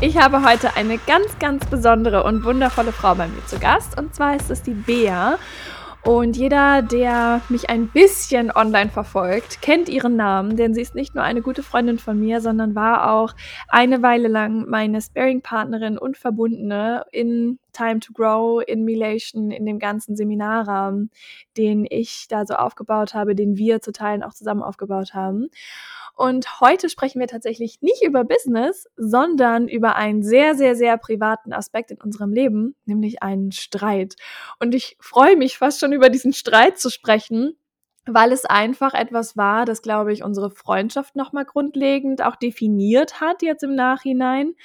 Ich habe heute eine ganz, ganz besondere und wundervolle Frau bei mir zu Gast. Und zwar ist es die Bea. Und jeder, der mich ein bisschen online verfolgt, kennt ihren Namen, denn sie ist nicht nur eine gute Freundin von mir, sondern war auch eine Weile lang meine Sparing-Partnerin und Verbundene in Time to Grow, in Milation, in dem ganzen Seminarrahmen, den ich da so aufgebaut habe, den wir zu Teilen auch zusammen aufgebaut haben. Und heute sprechen wir tatsächlich nicht über Business, sondern über einen sehr, sehr, sehr privaten Aspekt in unserem Leben, nämlich einen Streit. Und ich freue mich fast schon über diesen Streit zu sprechen, weil es einfach etwas war, das, glaube ich, unsere Freundschaft nochmal grundlegend auch definiert hat jetzt im Nachhinein.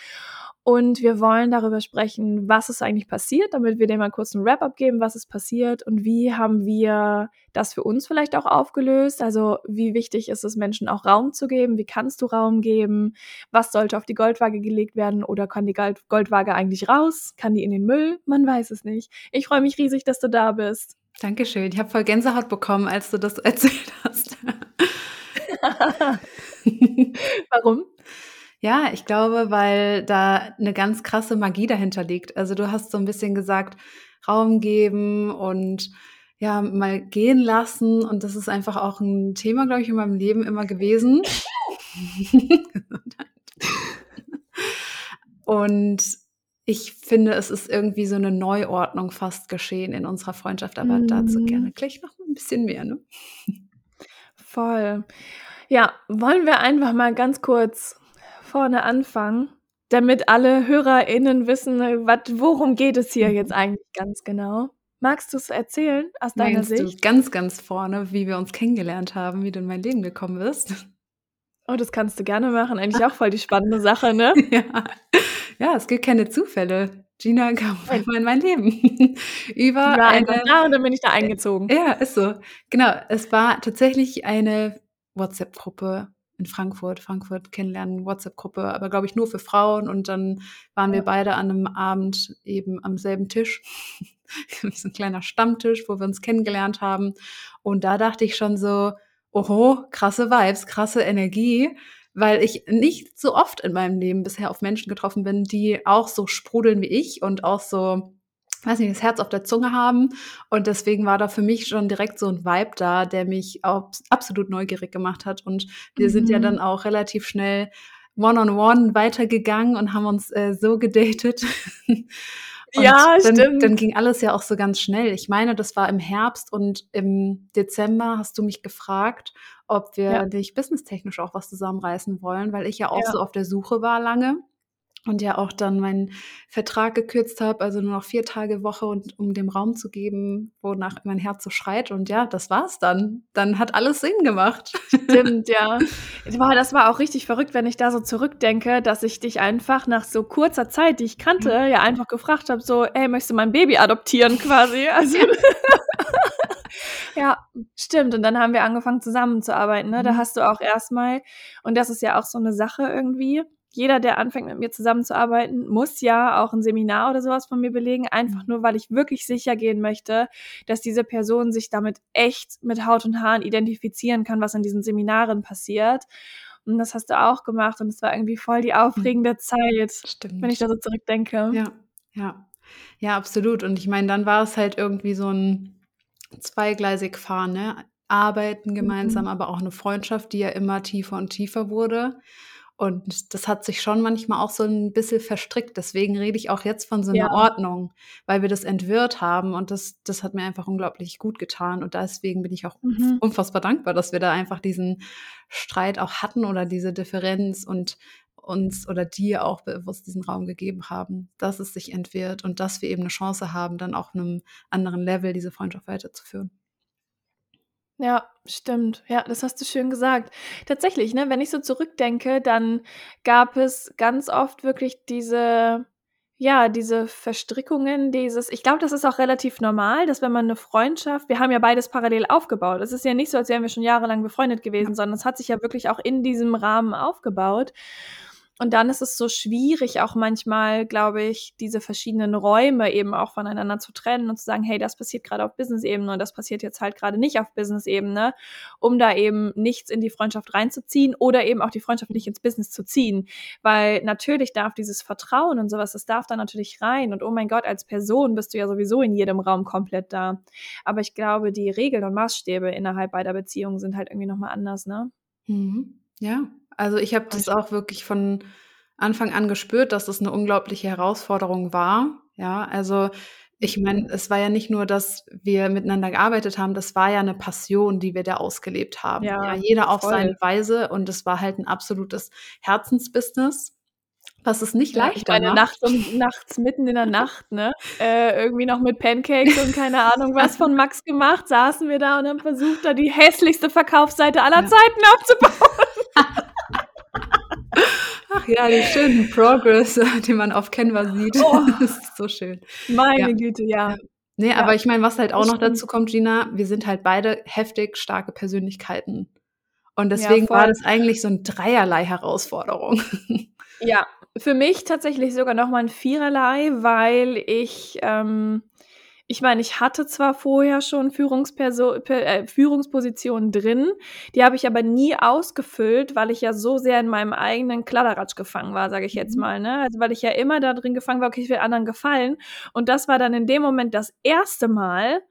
Und wir wollen darüber sprechen, was ist eigentlich passiert, damit wir dir mal kurz einen Wrap-up geben, was ist passiert und wie haben wir das für uns vielleicht auch aufgelöst. Also wie wichtig ist es, Menschen auch Raum zu geben? Wie kannst du Raum geben? Was sollte auf die Goldwaage gelegt werden oder kann die Goldwaage eigentlich raus? Kann die in den Müll? Man weiß es nicht. Ich freue mich riesig, dass du da bist. Dankeschön. Ich habe voll Gänsehaut bekommen, als du das erzählt hast. Warum? Ja, ich glaube, weil da eine ganz krasse Magie dahinter liegt. Also du hast so ein bisschen gesagt, Raum geben und ja, mal gehen lassen. Und das ist einfach auch ein Thema, glaube ich, in meinem Leben immer gewesen. und ich finde, es ist irgendwie so eine Neuordnung fast geschehen in unserer Freundschaft, aber mhm. dazu gerne gleich noch ein bisschen mehr. Ne? Voll. Ja, wollen wir einfach mal ganz kurz vorne anfangen, damit alle HörerInnen wissen, wat, worum geht es hier jetzt eigentlich ganz genau? Magst du es erzählen aus deiner Meinst Sicht? Du ganz, ganz vorne, wie wir uns kennengelernt haben, wie du in mein Leben gekommen bist? Oh, das kannst du gerne machen. Eigentlich auch voll die spannende Sache, ne? ja. ja, es gibt keine Zufälle. Gina kam einmal in mein Leben. Über ja, eine, da und dann bin ich da eingezogen. Ja, ist so. Genau, es war tatsächlich eine WhatsApp-Gruppe in Frankfurt, Frankfurt kennenlernen, WhatsApp-Gruppe, aber glaube ich nur für Frauen. Und dann waren wir beide an einem Abend eben am selben Tisch. so ein kleiner Stammtisch, wo wir uns kennengelernt haben. Und da dachte ich schon so, oho, krasse Vibes, krasse Energie, weil ich nicht so oft in meinem Leben bisher auf Menschen getroffen bin, die auch so sprudeln wie ich und auch so weiß nicht, das Herz auf der Zunge haben. Und deswegen war da für mich schon direkt so ein Vibe da, der mich auch absolut neugierig gemacht hat. Und wir mhm. sind ja mhm. dann auch relativ schnell one-on-one -on -one weitergegangen und haben uns äh, so gedatet. ja, dann, stimmt. Dann ging alles ja auch so ganz schnell. Ich meine, das war im Herbst und im Dezember hast du mich gefragt, ob wir ja. nicht businesstechnisch auch was zusammenreißen wollen, weil ich ja auch ja. so auf der Suche war lange und ja auch dann meinen Vertrag gekürzt habe, also nur noch vier Tage Woche und um dem Raum zu geben, wonach mein Herz so schreit. Und ja, das war's dann. Dann hat alles Sinn gemacht. Stimmt, ja. Boah, das war auch richtig verrückt, wenn ich da so zurückdenke, dass ich dich einfach nach so kurzer Zeit, die ich kannte, ja, ja einfach gefragt habe, so, ey, möchtest du mein Baby adoptieren quasi? Also Ja, stimmt. Und dann haben wir angefangen zusammenzuarbeiten. Ne? Da mhm. hast du auch erstmal, und das ist ja auch so eine Sache irgendwie, jeder, der anfängt mit mir zusammenzuarbeiten, muss ja auch ein Seminar oder sowas von mir belegen, einfach mhm. nur, weil ich wirklich sicher gehen möchte, dass diese Person sich damit echt mit Haut und Haaren identifizieren kann, was in diesen Seminaren passiert. Und das hast du auch gemacht und es war irgendwie voll die aufregende mhm. Zeit, Stimmt. wenn ich da so zurückdenke. Ja, ja. Ja, absolut. Und ich meine, dann war es halt irgendwie so ein zweigleisig fahren, ne? Arbeiten gemeinsam, mhm. aber auch eine Freundschaft, die ja immer tiefer und tiefer wurde. Und das hat sich schon manchmal auch so ein bisschen verstrickt. Deswegen rede ich auch jetzt von so einer ja. Ordnung, weil wir das entwirrt haben. Und das, das hat mir einfach unglaublich gut getan. Und deswegen bin ich auch mhm. unfassbar dankbar, dass wir da einfach diesen Streit auch hatten oder diese Differenz und uns oder dir auch bewusst diesen Raum gegeben haben, dass es sich entwirrt und dass wir eben eine Chance haben, dann auch auf einem anderen Level diese Freundschaft weiterzuführen. Ja, stimmt. Ja, das hast du schön gesagt. Tatsächlich, ne, wenn ich so zurückdenke, dann gab es ganz oft wirklich diese ja, diese Verstrickungen, dieses ich glaube, das ist auch relativ normal, dass wenn man eine Freundschaft wir haben ja beides parallel aufgebaut. Es ist ja nicht so, als wären wir schon jahrelang befreundet gewesen, sondern es hat sich ja wirklich auch in diesem Rahmen aufgebaut. Und dann ist es so schwierig, auch manchmal, glaube ich, diese verschiedenen Räume eben auch voneinander zu trennen und zu sagen, hey, das passiert gerade auf Business-Ebene und das passiert jetzt halt gerade nicht auf Business-Ebene, um da eben nichts in die Freundschaft reinzuziehen oder eben auch die Freundschaft nicht ins Business zu ziehen. Weil natürlich darf dieses Vertrauen und sowas, das darf da natürlich rein. Und oh mein Gott, als Person bist du ja sowieso in jedem Raum komplett da. Aber ich glaube, die Regeln und Maßstäbe innerhalb beider Beziehungen sind halt irgendwie nochmal anders, ne? Mhm. Ja, also ich habe das auch wirklich von Anfang an gespürt, dass das eine unglaubliche Herausforderung war. Ja, also ich meine, es war ja nicht nur, dass wir miteinander gearbeitet haben, das war ja eine Passion, die wir da ausgelebt haben. Ja, Ja, jeder auf voll. seine Weise und es war halt ein absolutes Herzensbusiness, was es nicht Ja, ich leichter meine, macht. nachts nachts mitten in der Nacht, ne, äh, irgendwie noch mit Pancakes und keine Ahnung was von Max gemacht, saßen wir da und haben versucht, da die hässlichste Verkaufsseite aller Ja. Zeiten aufzubauen. Ach ja, den schönen Progress, den man auf Canva sieht. Oh. Das ist so schön. Meine Ja. Güte, ja. Ja. Ne, Ja, aber ich meine, was halt auch noch dazu kommt, Gina, wir sind halt beide heftig starke Persönlichkeiten. Und deswegen war das eigentlich so 'n dreierlei Herausforderung. Ja, für mich tatsächlich sogar noch mal 'n Viererlei, weil ich, ähm ich meine, ich hatte zwar vorher schon Führungsperso pe äh, Führungspositionen drin, die habe ich aber nie ausgefüllt, weil ich ja so sehr in meinem eigenen Kladderadatsch gefangen war, sage ich jetzt Mhm. mal, ne? Also, weil ich ja immer da drin gefangen war: „Okay, ich will anderen gefallen.“ Und das war dann in dem Moment das erste Mal,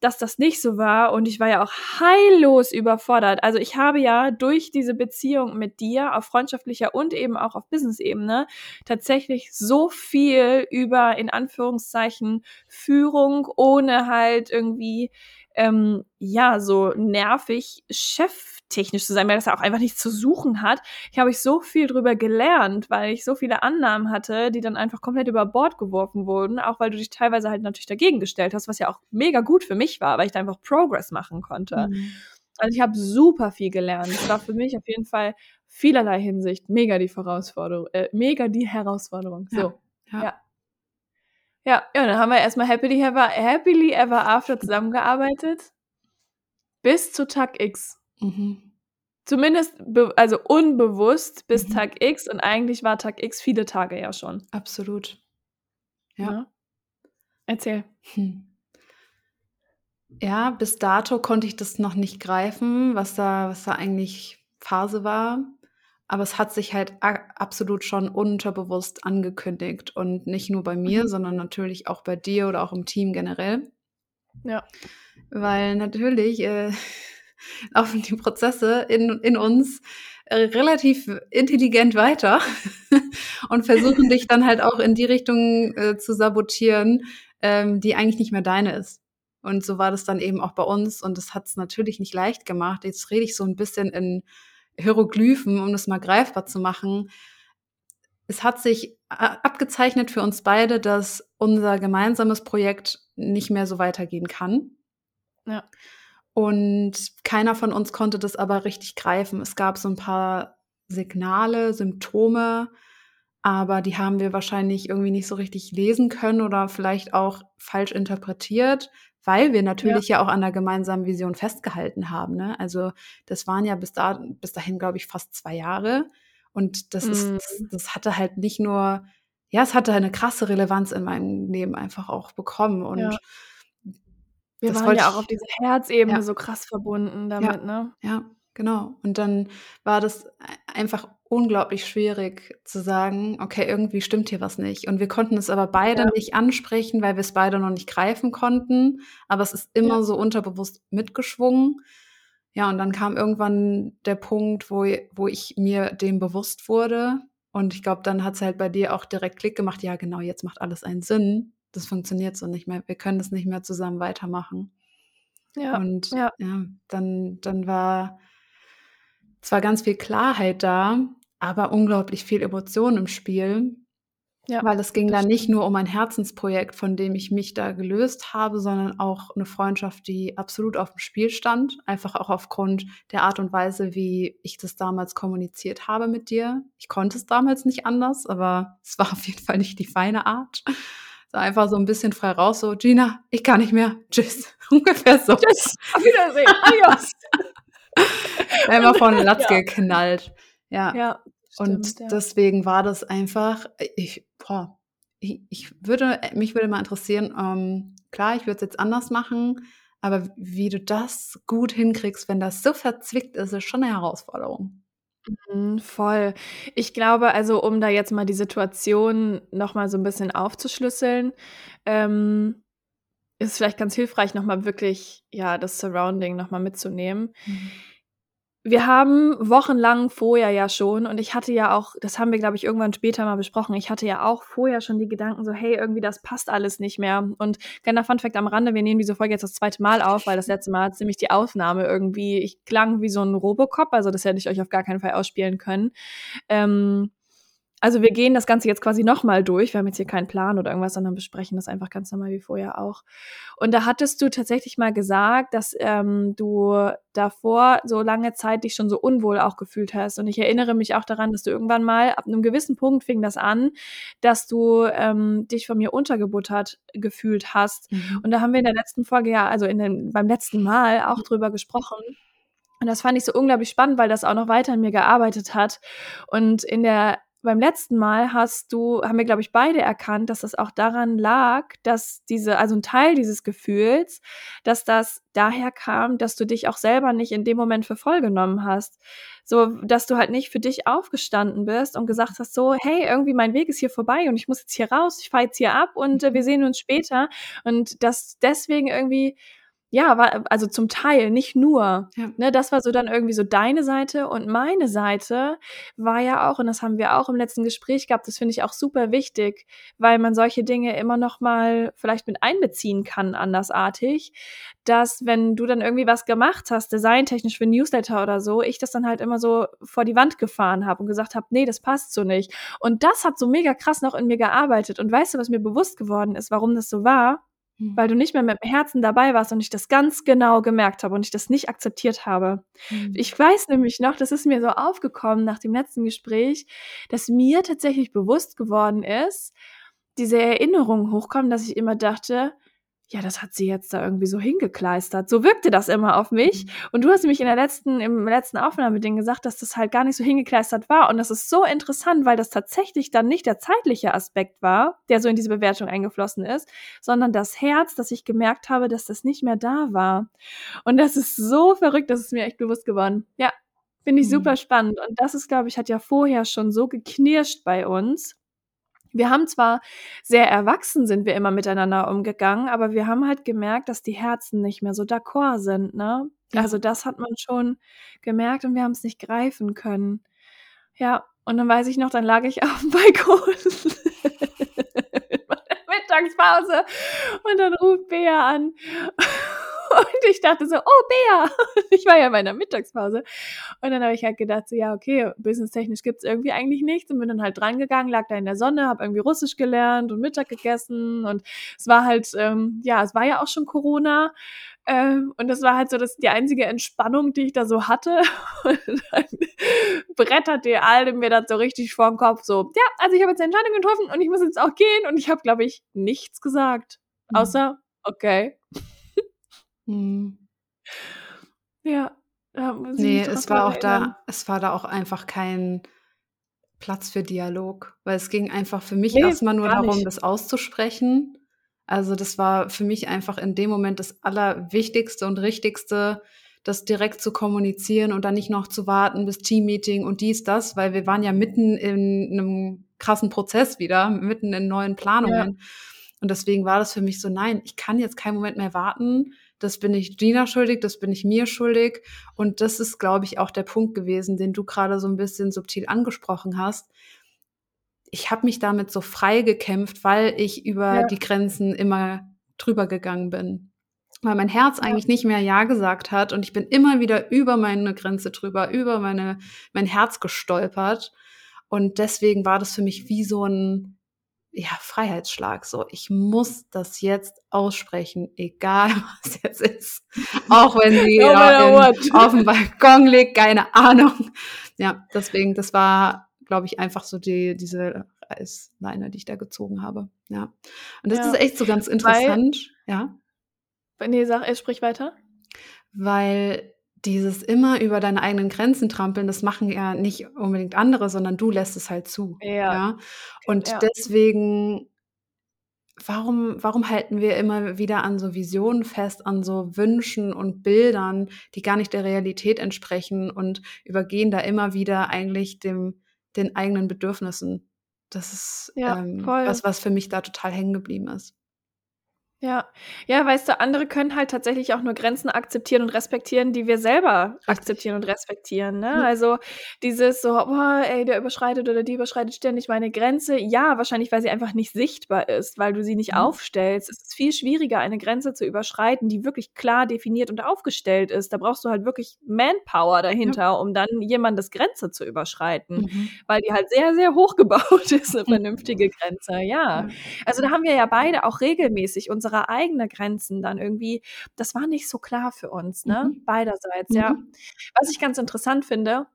dass das nicht so war und ich war ja auch heillos überfordert. Also, ich habe ja durch diese Beziehung mit dir auf freundschaftlicher und eben auch auf Business-Ebene tatsächlich so viel über, in Anführungszeichen, Führung, ohne halt irgendwie, ähm, ja, so nervig cheftechnisch zu sein, weil das ja auch einfach nichts zu suchen hat. Ich habe ich so viel drüber gelernt, weil ich so viele Annahmen hatte, die dann einfach komplett über Bord geworfen wurden, auch weil du dich teilweise halt natürlich dagegen gestellt hast, was ja auch mega gut für mich war, weil ich da einfach Progress machen konnte. Mhm. Also, ich habe super viel gelernt. Es war für mich auf jeden Fall vielerlei Hinsicht mega die Vorausforderung äh, mega die Herausforderung. So, ja. ja. Ja, ja, dann haben wir erst mal happily ever happily ever after zusammengearbeitet bis zu Tag X. Mhm. Zumindest also unbewusst bis Mhm. Tag X und eigentlich war Tag X viele Tage ja schon. Absolut. Ja. Ne? Erzähl. Hm. Ja, bis dato konnte ich das noch nicht greifen, was da was da eigentlich Phase war. Aber es hat sich halt absolut schon unterbewusst angekündigt und nicht nur bei mir, Mhm. sondern natürlich auch bei dir oder auch im Team generell. Ja. Weil natürlich, äh, laufen die Prozesse in in uns, äh, relativ intelligent weiter und versuchen dich dann halt auch in die Richtung, äh, zu sabotieren, ähm, die eigentlich nicht mehr deine ist. Und so war das dann eben auch bei uns und das hat's natürlich nicht leicht gemacht. Jetzt rede ich so 'n bisschen in Hieroglyphen, um das mal greifbar zu machen. Es hat sich a abgezeichnet für uns beide, dass unser gemeinsames Projekt nicht mehr so weitergehen kann. Ja. Und keiner von uns konnte das aber richtig greifen. Es gab so 'n paar Signale, Symptome, aber die haben wir wahrscheinlich irgendwie nicht so richtig lesen können oder vielleicht auch falsch interpretiert, weil wir Ja. natürlich ja auch an der gemeinsamen Vision festgehalten haben, ne? Also, das waren ja bis da bis dahin, glaube ich, fast 2 Jahre und das ist das Mhm. das hatte halt nicht nur ja, es hatte eine krasse Relevanz in meinem Leben einfach auch bekommen und Ja. Wir das waren ja auch auf dieser Herzebene ja. so krass verbunden Ja, damit, ne? ja, genau. Und dann war das ei einfach unglaublich schwierig zu sagen: „Okay, irgendwie stimmt hier was nicht.“ Und wir konnten es aber beide Ja. nicht ansprechen, weil wir's beide noch nicht greifen konnten, aber es ist Ja. immer so unterbewusst mitgeschwungen. Ja, und dann kam irgendwann der Punkt, wo wo ich mir dem bewusst wurde und ich glaube, dann hat's halt bei dir auch direkt Klick gemacht: „Ja, genau, jetzt macht alles einen Sinn. Das funktioniert so nicht mehr. Wir können das nicht mehr zusammen weitermachen.“ Ja, Und ja. ja, dann dann war zwar ganz viel Klarheit da, aber unglaublich viel Emotion im Spiel. Ja, Weil es ging da nicht nur um ein Herzensprojekt, von dem ich mich da gelöst habe, sondern auch eine Freundschaft, die absolut auf dem Spiel stand. Einfach auch aufgrund der Art und Weise, wie ich das damals kommuniziert habe mit dir. Ich konnte es damals nicht anders, aber es war auf jeden Fall nicht die feine Art. So einfach so ein bisschen frei raus, so, Gina, ich kann nicht mehr. Tschüss. Ungefähr so. Tschüss. Auf Wiedersehen. Adios. Einmal von Latz ja. geknallt. Ja. ja und stimmt, ja. deswegen war das einfach, ich, boah, ich, ich würde, mich würde mal interessieren, ähm, klar, ich würde es jetzt anders machen, aber wie du das gut hinkriegst, wenn das so verzwickt ist, ist schon eine Herausforderung. Mhm, voll. Ich glaube, also um da jetzt mal die Situation noch mal so ein bisschen aufzuschlüsseln, ähm, ist es vielleicht ganz hilfreich, noch mal wirklich, ja, das Surrounding noch mal mitzunehmen. Mhm. Wir haben wochenlang vorher ja schon und ich hatte ja auch das haben wir, glaube ich, irgendwann später mal besprochen. Ich hatte ja auch vorher schon die Gedanken so: „Hey, irgendwie das passt alles nicht mehr.“ Und kleiner Funfact am Rande, wir nehmen diese Folge jetzt das zweite Mal auf, weil das letzte Mal hat ziemlich die Aufnahme irgendwie ich klang wie so ein Robocop, also das hätte ich euch auf gar keinen Fall ausspielen können. Ähm also wir gehen das Ganze jetzt quasi nochmal durch. Wir haben jetzt hier keinen Plan oder irgendwas, sondern besprechen das einfach ganz normal wie vorher auch. Und da hattest du tatsächlich mal gesagt, dass ähm, du davor so lange Zeit dich schon so unwohl auch gefühlt hast. Und ich erinnere mich auch daran, dass du irgendwann mal, ab einem gewissen Punkt fing das an, dass du ähm, dich von mir untergebuttert gefühlt hast. Mhm. Und da haben wir in der letzten Folge ja, also in den, beim letzten Mal auch drüber gesprochen. Und das fand ich so unglaublich spannend, weil das auch noch weiter in mir gearbeitet hat. Und in der beim letzten Mal hast du, haben wir, glaube ich, beide erkannt, dass das auch daran lag, dass diese, also ein Teil dieses Gefühls, dass das daher kam, dass du dich auch selber nicht in dem Moment für voll genommen hast. So, dass du halt nicht für dich aufgestanden bist und gesagt hast, so, hey, irgendwie mein Weg ist hier vorbei und ich muss jetzt hier raus, ich fahre jetzt hier ab und äh, wir sehen uns später. Und dass deswegen irgendwie ja, war also zum Teil, nicht nur. Ja. Ne, das war so dann irgendwie so deine Seite und meine Seite war ja auch, und das haben wir auch im letzten Gespräch gehabt, das finde ich auch super wichtig, weil man solche Dinge immer noch mal vielleicht mit einbeziehen kann, andersartig, dass wenn du dann irgendwie was gemacht hast, designtechnisch für Newsletter oder so, ich das dann halt immer so vor die Wand gefahren habe und gesagt habe, nee, das passt so nicht. Und das hat so mega krass noch in mir gearbeitet. Und weißt du, was mir bewusst geworden ist, warum das so war? Mhm. Weil du nicht mehr mit dem Herzen dabei warst und ich das ganz genau gemerkt habe und ich das nicht akzeptiert habe. Mhm. Ich weiß nämlich noch, das ist mir so aufgekommen nach dem letzten Gespräch, dass mir tatsächlich bewusst geworden ist, diese Erinnerungen hochkommen, dass ich immer dachte, ja, das hat sie jetzt da irgendwie so hingekleistert. So wirkte das immer auf mich. Mhm. Und du hast nämlich in der letzten, im letzten Aufnahmeding gesagt, dass das halt gar nicht so hingekleistert war. Und das ist so interessant, weil das tatsächlich dann nicht der zeitliche Aspekt war, der so in diese Bewertung eingeflossen ist, sondern das Herz, dass ich gemerkt habe, dass das nicht mehr da war. Und das ist so verrückt, das ist mir echt bewusst geworden. Ja, finde ich mhm. super spannend. Und das ist, glaube ich, hat ja vorher schon so geknirscht bei uns wir haben zwar sehr erwachsen sind wir immer miteinander umgegangen, aber wir haben halt gemerkt, dass die Herzen nicht mehr so d'accord sind, ne? Ja. Also das hat man schon gemerkt und wir haben es nicht greifen können. Ja, und dann weiß ich noch, dann lag ich auf dem Balkon in meiner Mittagspause und dann ruft Bea an und ich dachte so, oh, Bea. Ich war ja in meiner Mittagspause. Und dann habe ich halt gedacht, so, ja, okay, businesstechnisch gibt es irgendwie eigentlich nichts. Und bin dann halt drangegangen, lag da in der Sonne, habe irgendwie Russisch gelernt und Mittag gegessen. Und es war halt, ähm, ja, es war ja auch schon Corona. Ähm, und das war halt so das, die einzige Entspannung, die ich da so hatte. Und dann bretterte alle mir das so richtig vor den Kopf. So, ja, also ich habe jetzt eine Entscheidung getroffen und ich muss jetzt auch gehen. Und ich habe, glaube ich, nichts gesagt. Mhm. Außer, okay. Mhm. Ja. nee, es war auch da, es war da auch einfach kein Platz für Dialog, weil es ging einfach für mich nee, erstmal nur darum, nicht. das auszusprechen. Also das war für mich einfach in dem Moment das Allerwichtigste und Richtigste, das direkt zu kommunizieren und dann nicht noch zu warten bis Teammeeting und dies, das, weil wir waren ja mitten in einem krassen Prozess wieder, mitten in neuen Planungen. Ja. Und deswegen war das für mich so, nein, ich kann jetzt keinen Moment mehr warten das bin ich Gina schuldig, das bin ich mir schuldig. Und das ist, glaube ich, auch der Punkt gewesen, den du gerade so ein bisschen subtil angesprochen hast. Ich habe mich damit so frei gekämpft, weil ich über ja. die Grenzen immer drüber gegangen bin. Weil mein Herz eigentlich nicht mehr Ja gesagt hat und ich bin immer wieder über meine Grenze drüber, über meine, mein Herz gestolpert. Und deswegen war das für mich wie so ein, ja, Freiheitsschlag. So, ich muss das jetzt aussprechen, egal was jetzt ist. Auch wenn sie no in, auf dem Balkon liegt, keine Ahnung. Ja, deswegen, das war, glaube ich, einfach so die, diese Reißleine, die ich da gezogen habe. Ja. Und das ja. ist echt so ganz interessant. Weil, ja. Nee, sag, sprich weiter. Weil dieses immer über deine eigenen Grenzen trampeln, das machen ja nicht unbedingt andere, sondern du lässt es halt zu. Ja. ja? Und ja. deswegen, warum, warum halten wir immer wieder an so Visionen fest, an so Wünschen und Bildern, die gar nicht der Realität entsprechen und übergehen da immer wieder eigentlich dem, den eigenen Bedürfnissen? Das ist ja, ähm, was, was für mich da total hängen geblieben ist. Ja. Ja, weißt du, andere können halt tatsächlich auch nur Grenzen akzeptieren und respektieren, die wir selber Richtig. akzeptieren und respektieren, ne? Mhm. Also, dieses so: „Boah, ey, der überschreitet oder die überschreitet ständig meine Grenze.“ Ja, wahrscheinlich, weil sie einfach nicht sichtbar ist, weil du sie nicht Mhm. aufstellst. Es ist viel schwieriger, eine Grenze zu überschreiten, die wirklich klar definiert und aufgestellt ist. Da brauchst du halt wirklich Manpower Ja. dahinter, um dann jemandes Grenze zu überschreiten, Mhm. weil die halt sehr, sehr hoch gebaut ist, 'ne Mhm. vernünftige Grenze, ja. Ja. Also, da haben wir ja beide auch regelmäßig unser unsere eigenen Grenzen dann irgendwie, das war nicht so klar für uns, ne? Mhm. Beiderseits, ja. Mhm. Was ich ganz interessant finde,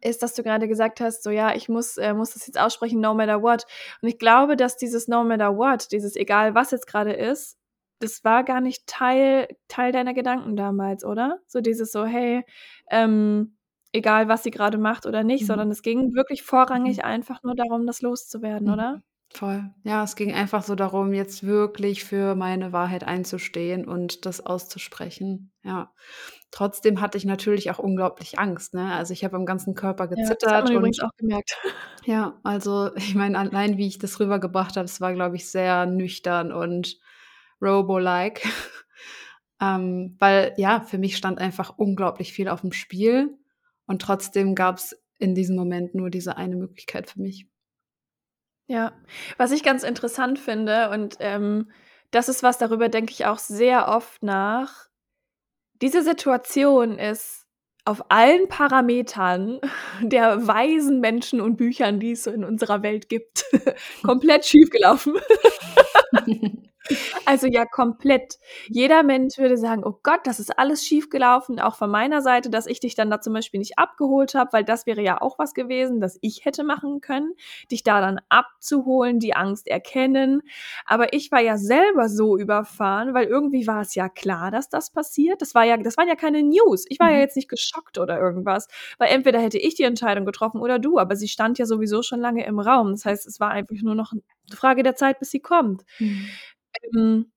ist, dass du gerade gesagt hast, so ja, ich muss, äh, muss das jetzt aussprechen, no matter what. Und ich glaube, dass dieses no matter what, dieses egal was jetzt gerade ist, das war gar nicht Teil, Teil deiner Gedanken damals, oder? So dieses so, hey, ähm, egal was sie gerade macht oder nicht, mhm. sondern es ging wirklich vorrangig mhm. einfach nur darum, das loszuwerden, mhm. oder? Voll. Ja, es ging einfach so darum, jetzt wirklich für meine Wahrheit einzustehen und das auszusprechen. Ja. Trotzdem hatte ich natürlich auch unglaublich Angst, ne? Also, ich habe am ganzen Körper Ja, das hat man übrigens auch gemerkt. ja, also, ich meine, allein wie ich das rübergebracht habe, es war, glaube ich, sehr nüchtern und Robo-like. Ähm, weil, ja, für mich stand einfach unglaublich viel auf dem Spiel und trotzdem gab es in diesem Moment nur diese eine Möglichkeit für mich. Ja, was ich ganz interessant finde und, ähm, das ist was, darüber denke ich auch sehr oft nach. Diese Situation ist auf allen Parametern der weisen Menschen und Büchern, die es so in unserer Welt gibt, komplett schiefgelaufen. Also ja, komplett. Jeder Mensch würde sagen, oh Gott, das ist alles schiefgelaufen, auch von meiner Seite, dass ich dich dann da zum Beispiel nicht abgeholt habe, weil das wäre ja auch was gewesen, das ich hätte machen können, dich da dann abzuholen, die Angst erkennen. Aber ich war ja selber so überfahren, weil irgendwie war es ja klar, dass das passiert. Das war ja, das waren ja keine News. Ich war ja mhm. jetzt nicht geschockt oder irgendwas, weil entweder hätte ich die Entscheidung getroffen oder du, aber sie stand ja sowieso schon lange im Raum. Das heißt, es war einfach nur noch eine Frage der Zeit, bis sie kommt. Mhm. Ähm,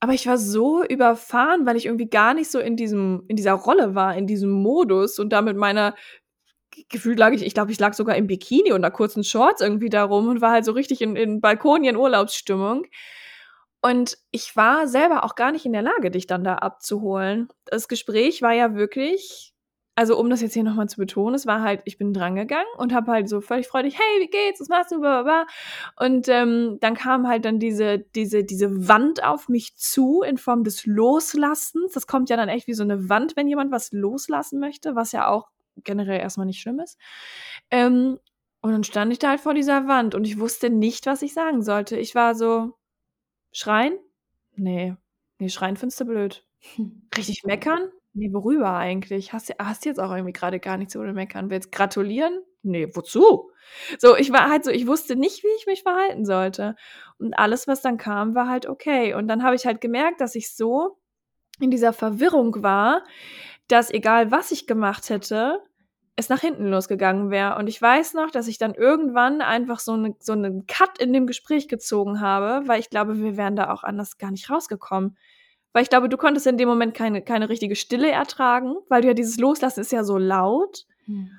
aber ich war so überfahren, weil ich irgendwie gar nicht so in diesem in dieser Rolle war, in diesem Modus und da mit meiner gefühlt lag ich ich glaube, ich lag sogar im Bikini und 'ner kurzen Shorts irgendwie da rum und war halt so richtig in in Balkonien-Urlaubsstimmung. Und ich war selber auch gar nicht in der Lage, dich dann da abzuholen. Das Gespräch war ja wirklich also um das jetzt hier nochmal zu betonen, es war halt, ich bin drangegangen und habe halt so völlig freudig, hey, wie geht's, was machst du, blablabla. Und ähm, dann kam halt dann diese, diese, diese Wand auf mich zu in Form des Loslassens. Das kommt ja dann echt wie so eine Wand, wenn jemand was loslassen möchte, was ja auch generell erstmal nicht schlimm ist. Ähm, und dann stand ich da halt vor dieser Wand und ich wusste nicht, was ich sagen sollte. Ich war so, schreien? Nee. Nee, schreien findest du blöd. Richtig meckern? Ne, worüber eigentlich? Hast hast jetzt auch irgendwie gerade gar nichts, worüber du meckern willst. Gratulieren? Ne, wozu? So, ich war halt so ich wusste nicht, wie ich mich verhalten sollte. Und alles, was dann kam, war halt okay. Und dann habe ich halt gemerkt, dass ich so in dieser Verwirrung war, dass egal was ich gemacht hätte, es nach hinten losgegangen wäre. Und ich weiß noch, dass ich dann irgendwann einfach so 'ne so 'nen Cut in dem Gespräch gezogen habe, weil ich glaube, wir wären da auch anders gar nicht rausgekommen. Weil ich glaube, du konntest in dem Moment keine, keine richtige Stille ertragen, weil du ja dieses Loslassen ist ja so laut. Hm.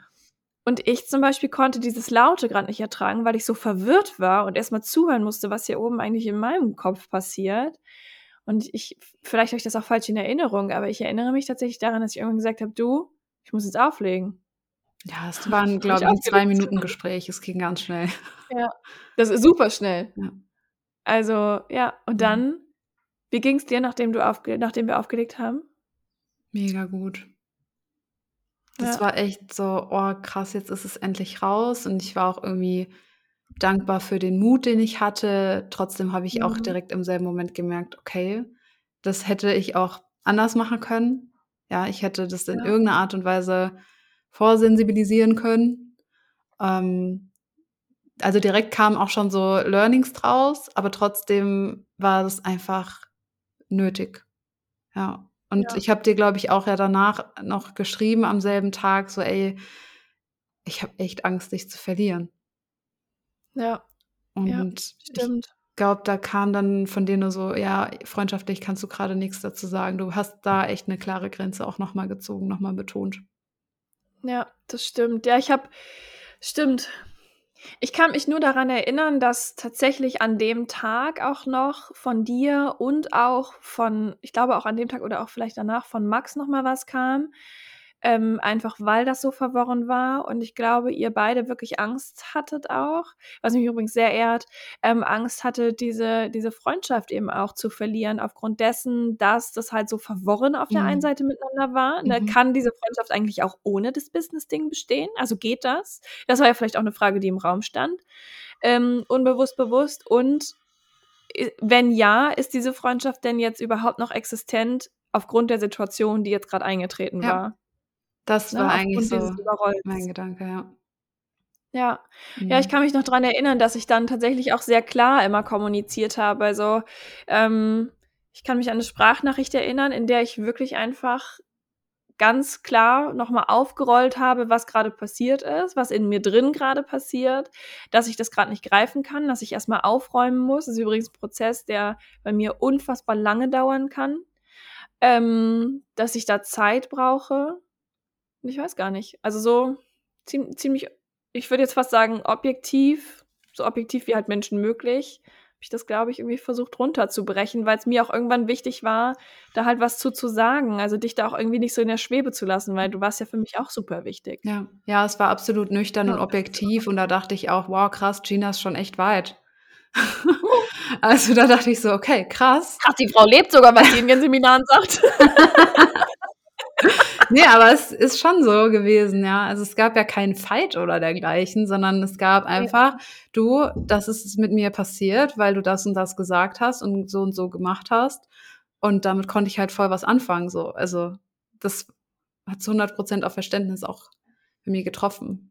Und ich zum Beispiel konnte dieses Laute gerade nicht ertragen, weil ich so verwirrt war und erstmal zuhören musste, was hier oben eigentlich in meinem Kopf passiert. Und ich, vielleicht habe ich das auch falsch in Erinnerung, aber ich erinnere mich tatsächlich daran, dass ich irgendwann gesagt habe, du, ich muss jetzt auflegen. Ja, es waren, glaube ich, ein zwei Minuten Gespräch. Es ging ganz schnell. Ja, das ist super schnell. Ja. Also, ja, und dann wie ging's dir, nachdem du aufge nachdem wir aufgelegt haben? Mega gut. Das ja. war echt so, oh krass, jetzt ist es endlich raus und ich war auch irgendwie dankbar für den Mut, den ich hatte. Trotzdem habe ich Mhm. auch direkt im selben Moment gemerkt, okay, das hätte ich auch anders machen können. Ja, ich hätte das in Ja. irgend 'ner Art und Weise vorsensibilisieren können. Ähm, also, direkt kamen auch schon so Learnings draus, aber trotzdem war das einfach nötig. Ja. Und Ja. ich habe dir, glaube ich, auch ja danach noch geschrieben am selben Tag so: „Ey, ich habe echt Angst, dich zu verlieren.“ Ja. Ja, Und ich stimmt. glaube, da kam dann von dir nur so: „Ja, freundschaftlich kannst du grade nix dazu sagen.“ Du hast da echt 'ne klare Grenze auch noch mal gezogen, noch mal betont. Ja, das stimmt. Ja, ich habe stimmt. Ich kann mich nur daran erinnern, dass tatsächlich an dem Tag auch noch von dir und auch von ich glaube auch an dem Tag oder auch vielleicht danach von Max noch mal was kam, ähm, einfach weil das so verworren war und ich glaube, ihr beide wirklich Angst hattet auch, was mich übrigens sehr ehrt, ähm, Angst hattet, diese diese Freundschaft eben auch zu verlieren aufgrund dessen, dass das halt so verworren auf der einen Mhm. Seite miteinander war, ne? Mhm. Kann diese Freundschaft eigentlich auch ohne das Business-Ding bestehen? Also, geht das? Das war ja vielleicht auch 'ne Frage, die im Raum stand. Ähm, unbewusst, bewusst und, äh, wenn ja, ist diese Freundschaft denn jetzt überhaupt noch existent aufgrund der Situation, die jetzt grad eingetreten Ja. war? Das Ne, war eigentlich aufgrund dieses so mein Gedanke, ja. Ja. Ja, ich Mhm. kann mich noch dran erinnern, dass ich dann tatsächlich auch sehr klar immer kommuniziert habe. Also, ähm, ich kann mich an 'ne Sprachnachricht erinnern, in der ich wirklich einfach ganz klar noch mal aufgerollt habe, was grade passiert ist, was in mir drin grade passiert, dass ich das grad nicht greifen kann, dass ich erst mal aufräumen muss. Das ist übrigens 'n Prozess, der bei mir unfassbar lange dauern kann. Ähm, dass ich da Zeit brauche. Und ich weiß gar nicht. Also, so ziem ziemlich ich würde jetzt fast sagen, objektiv, so objektiv wie halt Menschen möglich, habe ich das, glaube ich, irgendwie versucht runterzubrechen, weil's mir auch irgendwann wichtig war, da halt was zu zu sagen. Also, dich da auch irgendwie nicht so in der Schwebe zu lassen, weil du warst ja für mich auch super wichtig. Ja. Ja, es war absolut nüchtern und Ja. objektiv und da dachte ich auch: „Wow, krass, Gina ist schon echt weit.“ Also, da dachte ich so: „Okay, krass.“ Krass, die Frau lebt sogar, was sie in ihren Seminaren sagt. Ne, aber es ist schon so gewesen, ja. Also, es gab ja keinen Fight oder dergleichen, sondern es gab einfach: „Du, das ist es mit mir passiert, weil du das und das gesagt hast und so und so gemacht hast.“ Und damit konnte ich halt voll was anfangen so. Also, das hat zu 100 % auf Verständnis auch bei mir getroffen.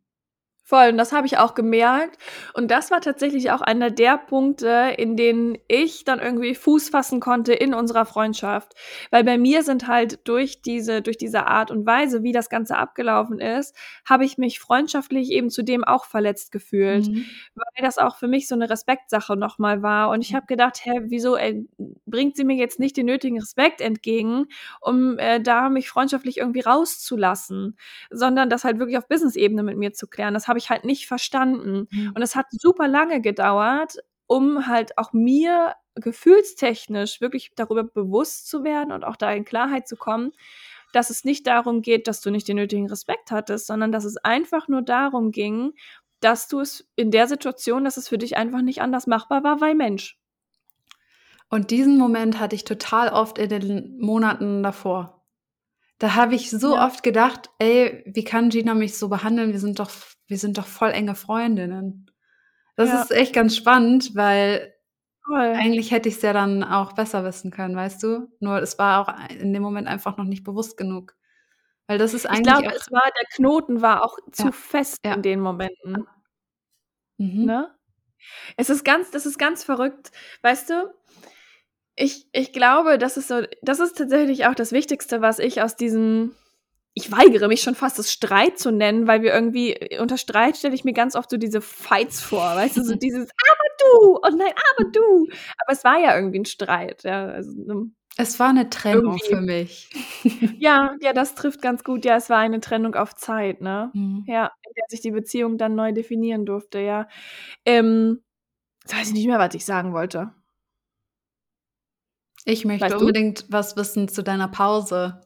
Voll, und das habe ich auch gemerkt. Und das war tatsächlich auch einer der Punkte, in denen ich dann irgendwie Fuß fassen konnte in unserer Freundschaft. Weil bei mir sind halt durch diese durch diese Art und Weise, wie das Ganze abgelaufen ist, habe ich mich freundschaftlich eben zudem auch verletzt gefühlt, Mhm. weil das auch für mich so 'ne Respektsache noch mal war. Und ich habe gedacht: „Hä, wieso, äh, bringt sie mir jetzt nicht den nötigen Respekt entgegen, um, äh, da mich freundschaftlich irgendwie rauszulassen, sondern das halt wirklich auf Business-Ebene mit mir zu klären?“ Das habe ich halt nicht verstanden. Mhm. Und es hat super lange gedauert, um halt auch mir gefühlstechnisch wirklich darüber bewusst zu werden und auch da in Klarheit zu kommen, dass es nicht darum geht, dass du nicht den nötigen Respekt hattest, sondern dass es einfach nur darum ging, dass du es in der Situation dass es für dich einfach nicht anders machbar war, weil Mensch. Und diesen Moment hatte ich total oft in den Monaten davor. Da habe ich so Ja. oft gedacht: „Ey, wie kann Gina mich so behandeln? Wir sind doch wir sind doch voll enge Freundinnen.“ Das Ja. ist echt ganz spannend, weil Voll. eigentlich hätte ich's ja dann auch besser wissen können, weißt du? Nur es war auch in dem Moment einfach noch nicht bewusst genug. Weil das ist Ich eigentlich glaube, auch es war der Knoten war auch zu Ja. fest Ja. in den Momenten, Mhm. ne? Es ist ganz das ist ganz verrückt. Weißt du, ich ich glaube, das ist so das ist tatsächlich auch das Wichtigste, was ich aus diesem ich weigere mich schon fast, es Streit zu nennen, weil wir irgendwie unter Streit stelle ich mir ganz oft so diese Fights vor, weißt du, so dieses: „Aber du und nein, aber du.“ Aber es war ja irgendwie 'n Streit, ja, also, ne? Es war 'ne Trennung Irgendwie. für mich. Ja, ja, das trifft ganz gut. Ja, es war eine Trennung auf Zeit, ne? Mhm. Ja, in der sich die Beziehung dann neu definieren durfte, ja. Ähm, jetzt weiß ich nicht mehr, was ich sagen wollte. Ich möchte Weißt du? unbedingt was wissen zu deiner Pause.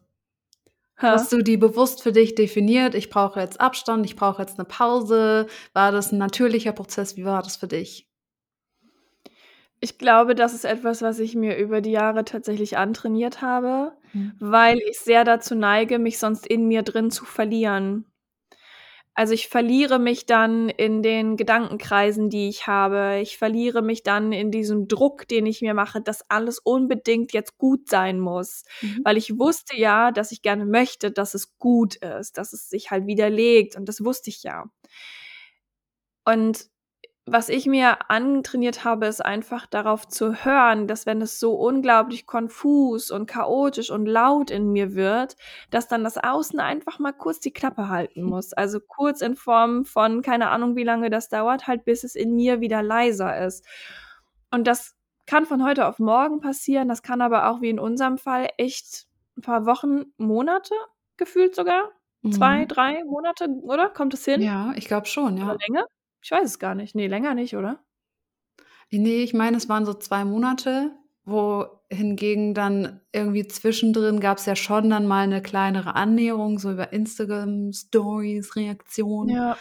Hast du die bewusst für dich definiert: „Ich brauche jetzt Abstand, ich brauche jetzt 'ne Pause.“ War das 'n natürlicher Prozess? Wie war das für dich? Ich glaube, das ist etwas, was ich mir über die Jahre tatsächlich antrainiert habe, Mhm. weil ich sehr dazu neige, mich sonst in mir drin zu verlieren. Also ich verliere mich dann in den Gedankenkreisen, die ich habe. Ich verliere mich dann in diesem Druck, den ich mir mache, dass alles unbedingt jetzt gut sein muss. Mhm. Weil ich wusste ja, dass ich gerne möchte, dass es gut ist, dass es sich halt widerlegt. Und das wusste ich ja. Und was ich mir antrainiert habe, ist einfach darauf zu hören, dass wenn es so unglaublich konfus und chaotisch und laut in mir wird, dass dann das Außen einfach mal kurz die Klappe halten hm. muss. Also kurz in Form von, keine Ahnung, wie lange das dauert, halt bis es in mir wieder leiser ist. Und das kann von heute auf morgen passieren. Das kann aber auch wie in unserem Fall echt ein paar Wochen, Monate gefühlt sogar. Mhm. Zwei, drei Monate, oder? Kommt es hin? Ja, ich glaube schon, ja. Länger? Ich weiß es gar nicht. Nee, länger nicht, oder? Nee, ich meine, es waren so zwei Monate, wo hingegen dann irgendwie zwischendrin gab es ja schon dann mal eine kleinere Annäherung, so über Instagram, Stories, Reaktionen. Ja.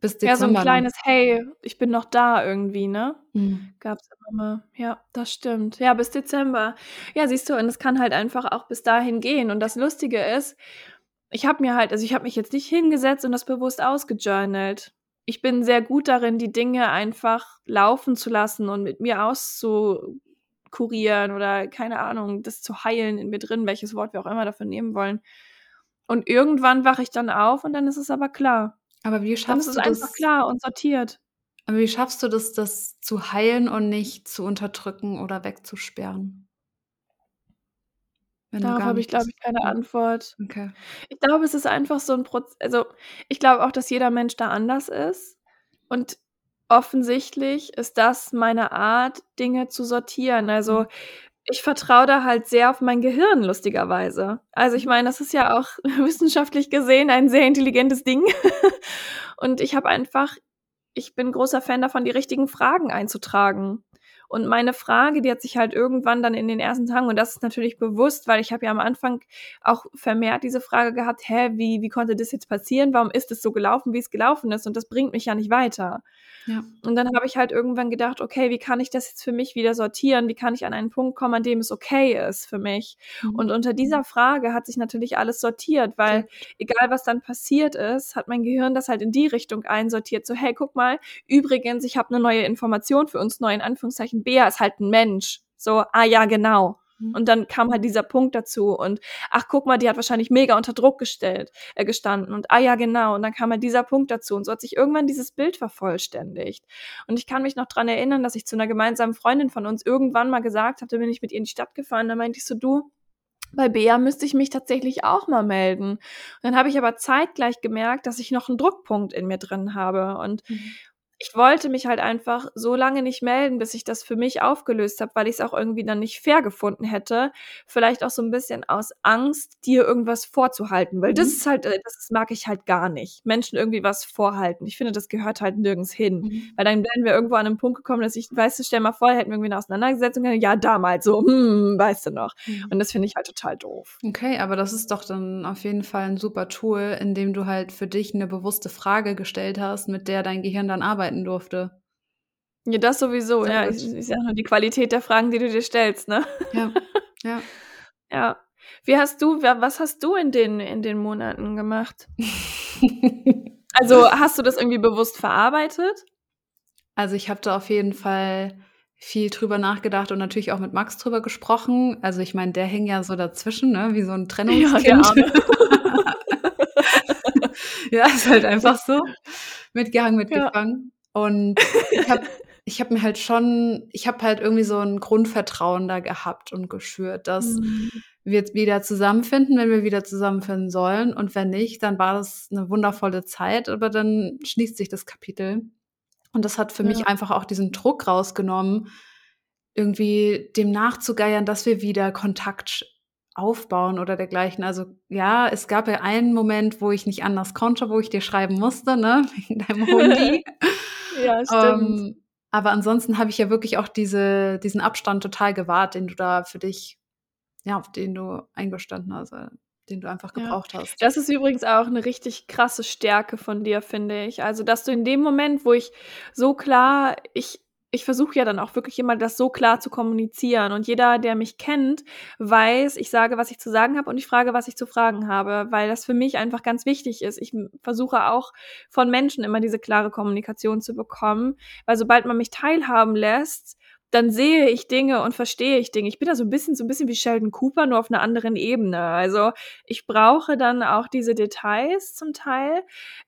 Bis Dezember. Ja, so ein kleines Hey, ich bin noch da irgendwie, ne? Mhm. Gab es immer mal. Ja, das stimmt. Ja, bis Dezember. Ja, siehst du, und es kann halt einfach auch bis dahin gehen. Und das Lustige ist, ich habe mir halt, also ich habe mich jetzt nicht hingesetzt und das bewusst ausgejournalt ich bin sehr gut darin, die Dinge einfach laufen zu lassen und mit mir auszukurieren oder keine Ahnung, das zu heilen in mir drin, welches Wort wir auch immer dafür nehmen wollen. Und irgendwann wache ich dann auf und dann ist es aber klar. Aber wie schaffst dann ist es du das? einfach klar und sortiert. Aber wie schaffst du das, das zu heilen und nicht zu unterdrücken oder wegzusperren? Wenn Darauf habe ich, glaube ich, keine Antwort. Okay. Ich glaube, es ist einfach so ein Prozess. Also, ich glaube auch, dass jeder Mensch da anders ist. Und offensichtlich ist das meine Art, Dinge zu sortieren. Also, mhm. ich vertraue da halt sehr auf mein Gehirn, lustigerweise. Also, ich meine, das ist ja auch wissenschaftlich gesehen ein sehr intelligentes Ding. Und ich habe einfach ich bin großer Fan davon, die richtigen Fragen einzutragen. Und meine Frage, die hat sich halt irgendwann dann in den ersten Tagen, und das ist natürlich bewusst, weil ich habe ja am Anfang auch vermehrt diese Frage gehabt, hä, wie, wie konnte das jetzt passieren? Warum ist es so gelaufen, wie es gelaufen ist? Und das bringt mich ja nicht weiter. Ja. Und dann habe ich halt irgendwann gedacht, okay, wie kann ich das jetzt für mich wieder sortieren? Wie kann ich an einen Punkt kommen, an dem es okay ist für mich? Mhm. Und unter dieser Frage hat sich natürlich alles sortiert, weil egal was dann passiert ist, hat mein Gehirn das halt in die Richtung einsortiert. So, hey, guck mal, übrigens, ich habe eine neue Information für uns, neu in Anführungszeichen Bea ist halt ein Mensch. So, ah ja, genau. Mhm. Und dann kam halt dieser Punkt dazu und ach, guck mal, die hat wahrscheinlich mega unter Druck gestellt, äh, gestanden und ah ja, genau. Und dann kam halt dieser Punkt dazu und so hat sich irgendwann dieses Bild vervollständigt. Und ich kann mich noch dran erinnern, dass ich zu einer gemeinsamen Freundin von uns irgendwann mal gesagt habe, da bin ich mit ihr in die Stadt gefahren, da meinte ich so, du, bei Bea müsste ich mich tatsächlich auch mal melden. Und dann habe ich aber zeitgleich gemerkt, dass ich noch einen Druckpunkt in mir drin habe. Und, mhm ich wollte mich halt einfach so lange nicht melden, bis ich das für mich aufgelöst habe, weil ich es auch irgendwie dann nicht fair gefunden hätte. Vielleicht auch so ein bisschen aus Angst, dir irgendwas vorzuhalten, weil mhm. das ist halt, äh, das mag ich halt gar nicht. Menschen irgendwie was vorhalten. Ich finde, das gehört halt nirgends hin. Mhm. Weil dann wären wir irgendwo an einem Punkt gekommen, dass ich, weißt du, stell mal vor, hätten wir irgendwie eine Auseinandersetzung, ja, damals so, hm, weißt du noch. Mhm. Und das finde ich halt total doof. Okay, aber das ist doch dann auf jeden Fall ein super Tool, in dem du halt für dich eine bewusste Frage gestellt hast, mit der dein Gehirn dann arbeitet arbeiten durfte. Ja, das sowieso. Ja, ich, ich sage nur die Qualität der Fragen, die du dir stellst, ne? Ja. Ja. ja. Wie hast du, was hast du in den, in den Monaten gemacht? also hast du das irgendwie bewusst verarbeitet? Also ich habe da auf jeden Fall viel drüber nachgedacht und natürlich auch mit Max drüber gesprochen. Also ich meine, der hing ja so dazwischen, ne? wie so ein Trennungskind. Ja, ja ist halt einfach so. Mitgehangen, mitgefangen. Und ich habe ich hab mir halt schon, ich habe halt irgendwie so ein Grundvertrauen da gehabt und geschürt, dass mhm. wir wieder zusammenfinden, wenn wir wieder zusammenfinden sollen. Und wenn nicht, dann war das eine wundervolle Zeit, aber dann schließt sich das Kapitel. Und das hat für ja. mich einfach auch diesen Druck rausgenommen, irgendwie dem nachzugeiern, dass wir wieder Kontakt aufbauen oder dergleichen. Also ja, es gab ja einen Moment, wo ich nicht anders konnte, wo ich dir schreiben musste, ne, wegen deinem Hundi. Ja, stimmt. Ähm, aber ansonsten habe ich ja wirklich auch diese, diesen Abstand total gewahrt, den du da für dich, ja, auf den du eingestanden hast, äh, den du einfach gebraucht ja. hast. Das ist übrigens auch eine richtig krasse Stärke von dir, finde ich. Also, dass du in dem Moment, wo ich so klar, ich ich versuche ja dann auch wirklich immer, das so klar zu kommunizieren. Und jeder, der mich kennt, weiß, ich sage, was ich zu sagen habe und ich frage, was ich zu fragen habe, weil das für mich einfach ganz wichtig ist. Ich versuche auch von Menschen immer diese klare Kommunikation zu bekommen, weil sobald man mich teilhaben lässt, dann sehe ich Dinge und verstehe ich Dinge. Ich bin da so ein bisschen, so ein bisschen wie Sheldon Cooper, nur auf einer anderen Ebene. Also ich brauche dann auch diese Details zum Teil.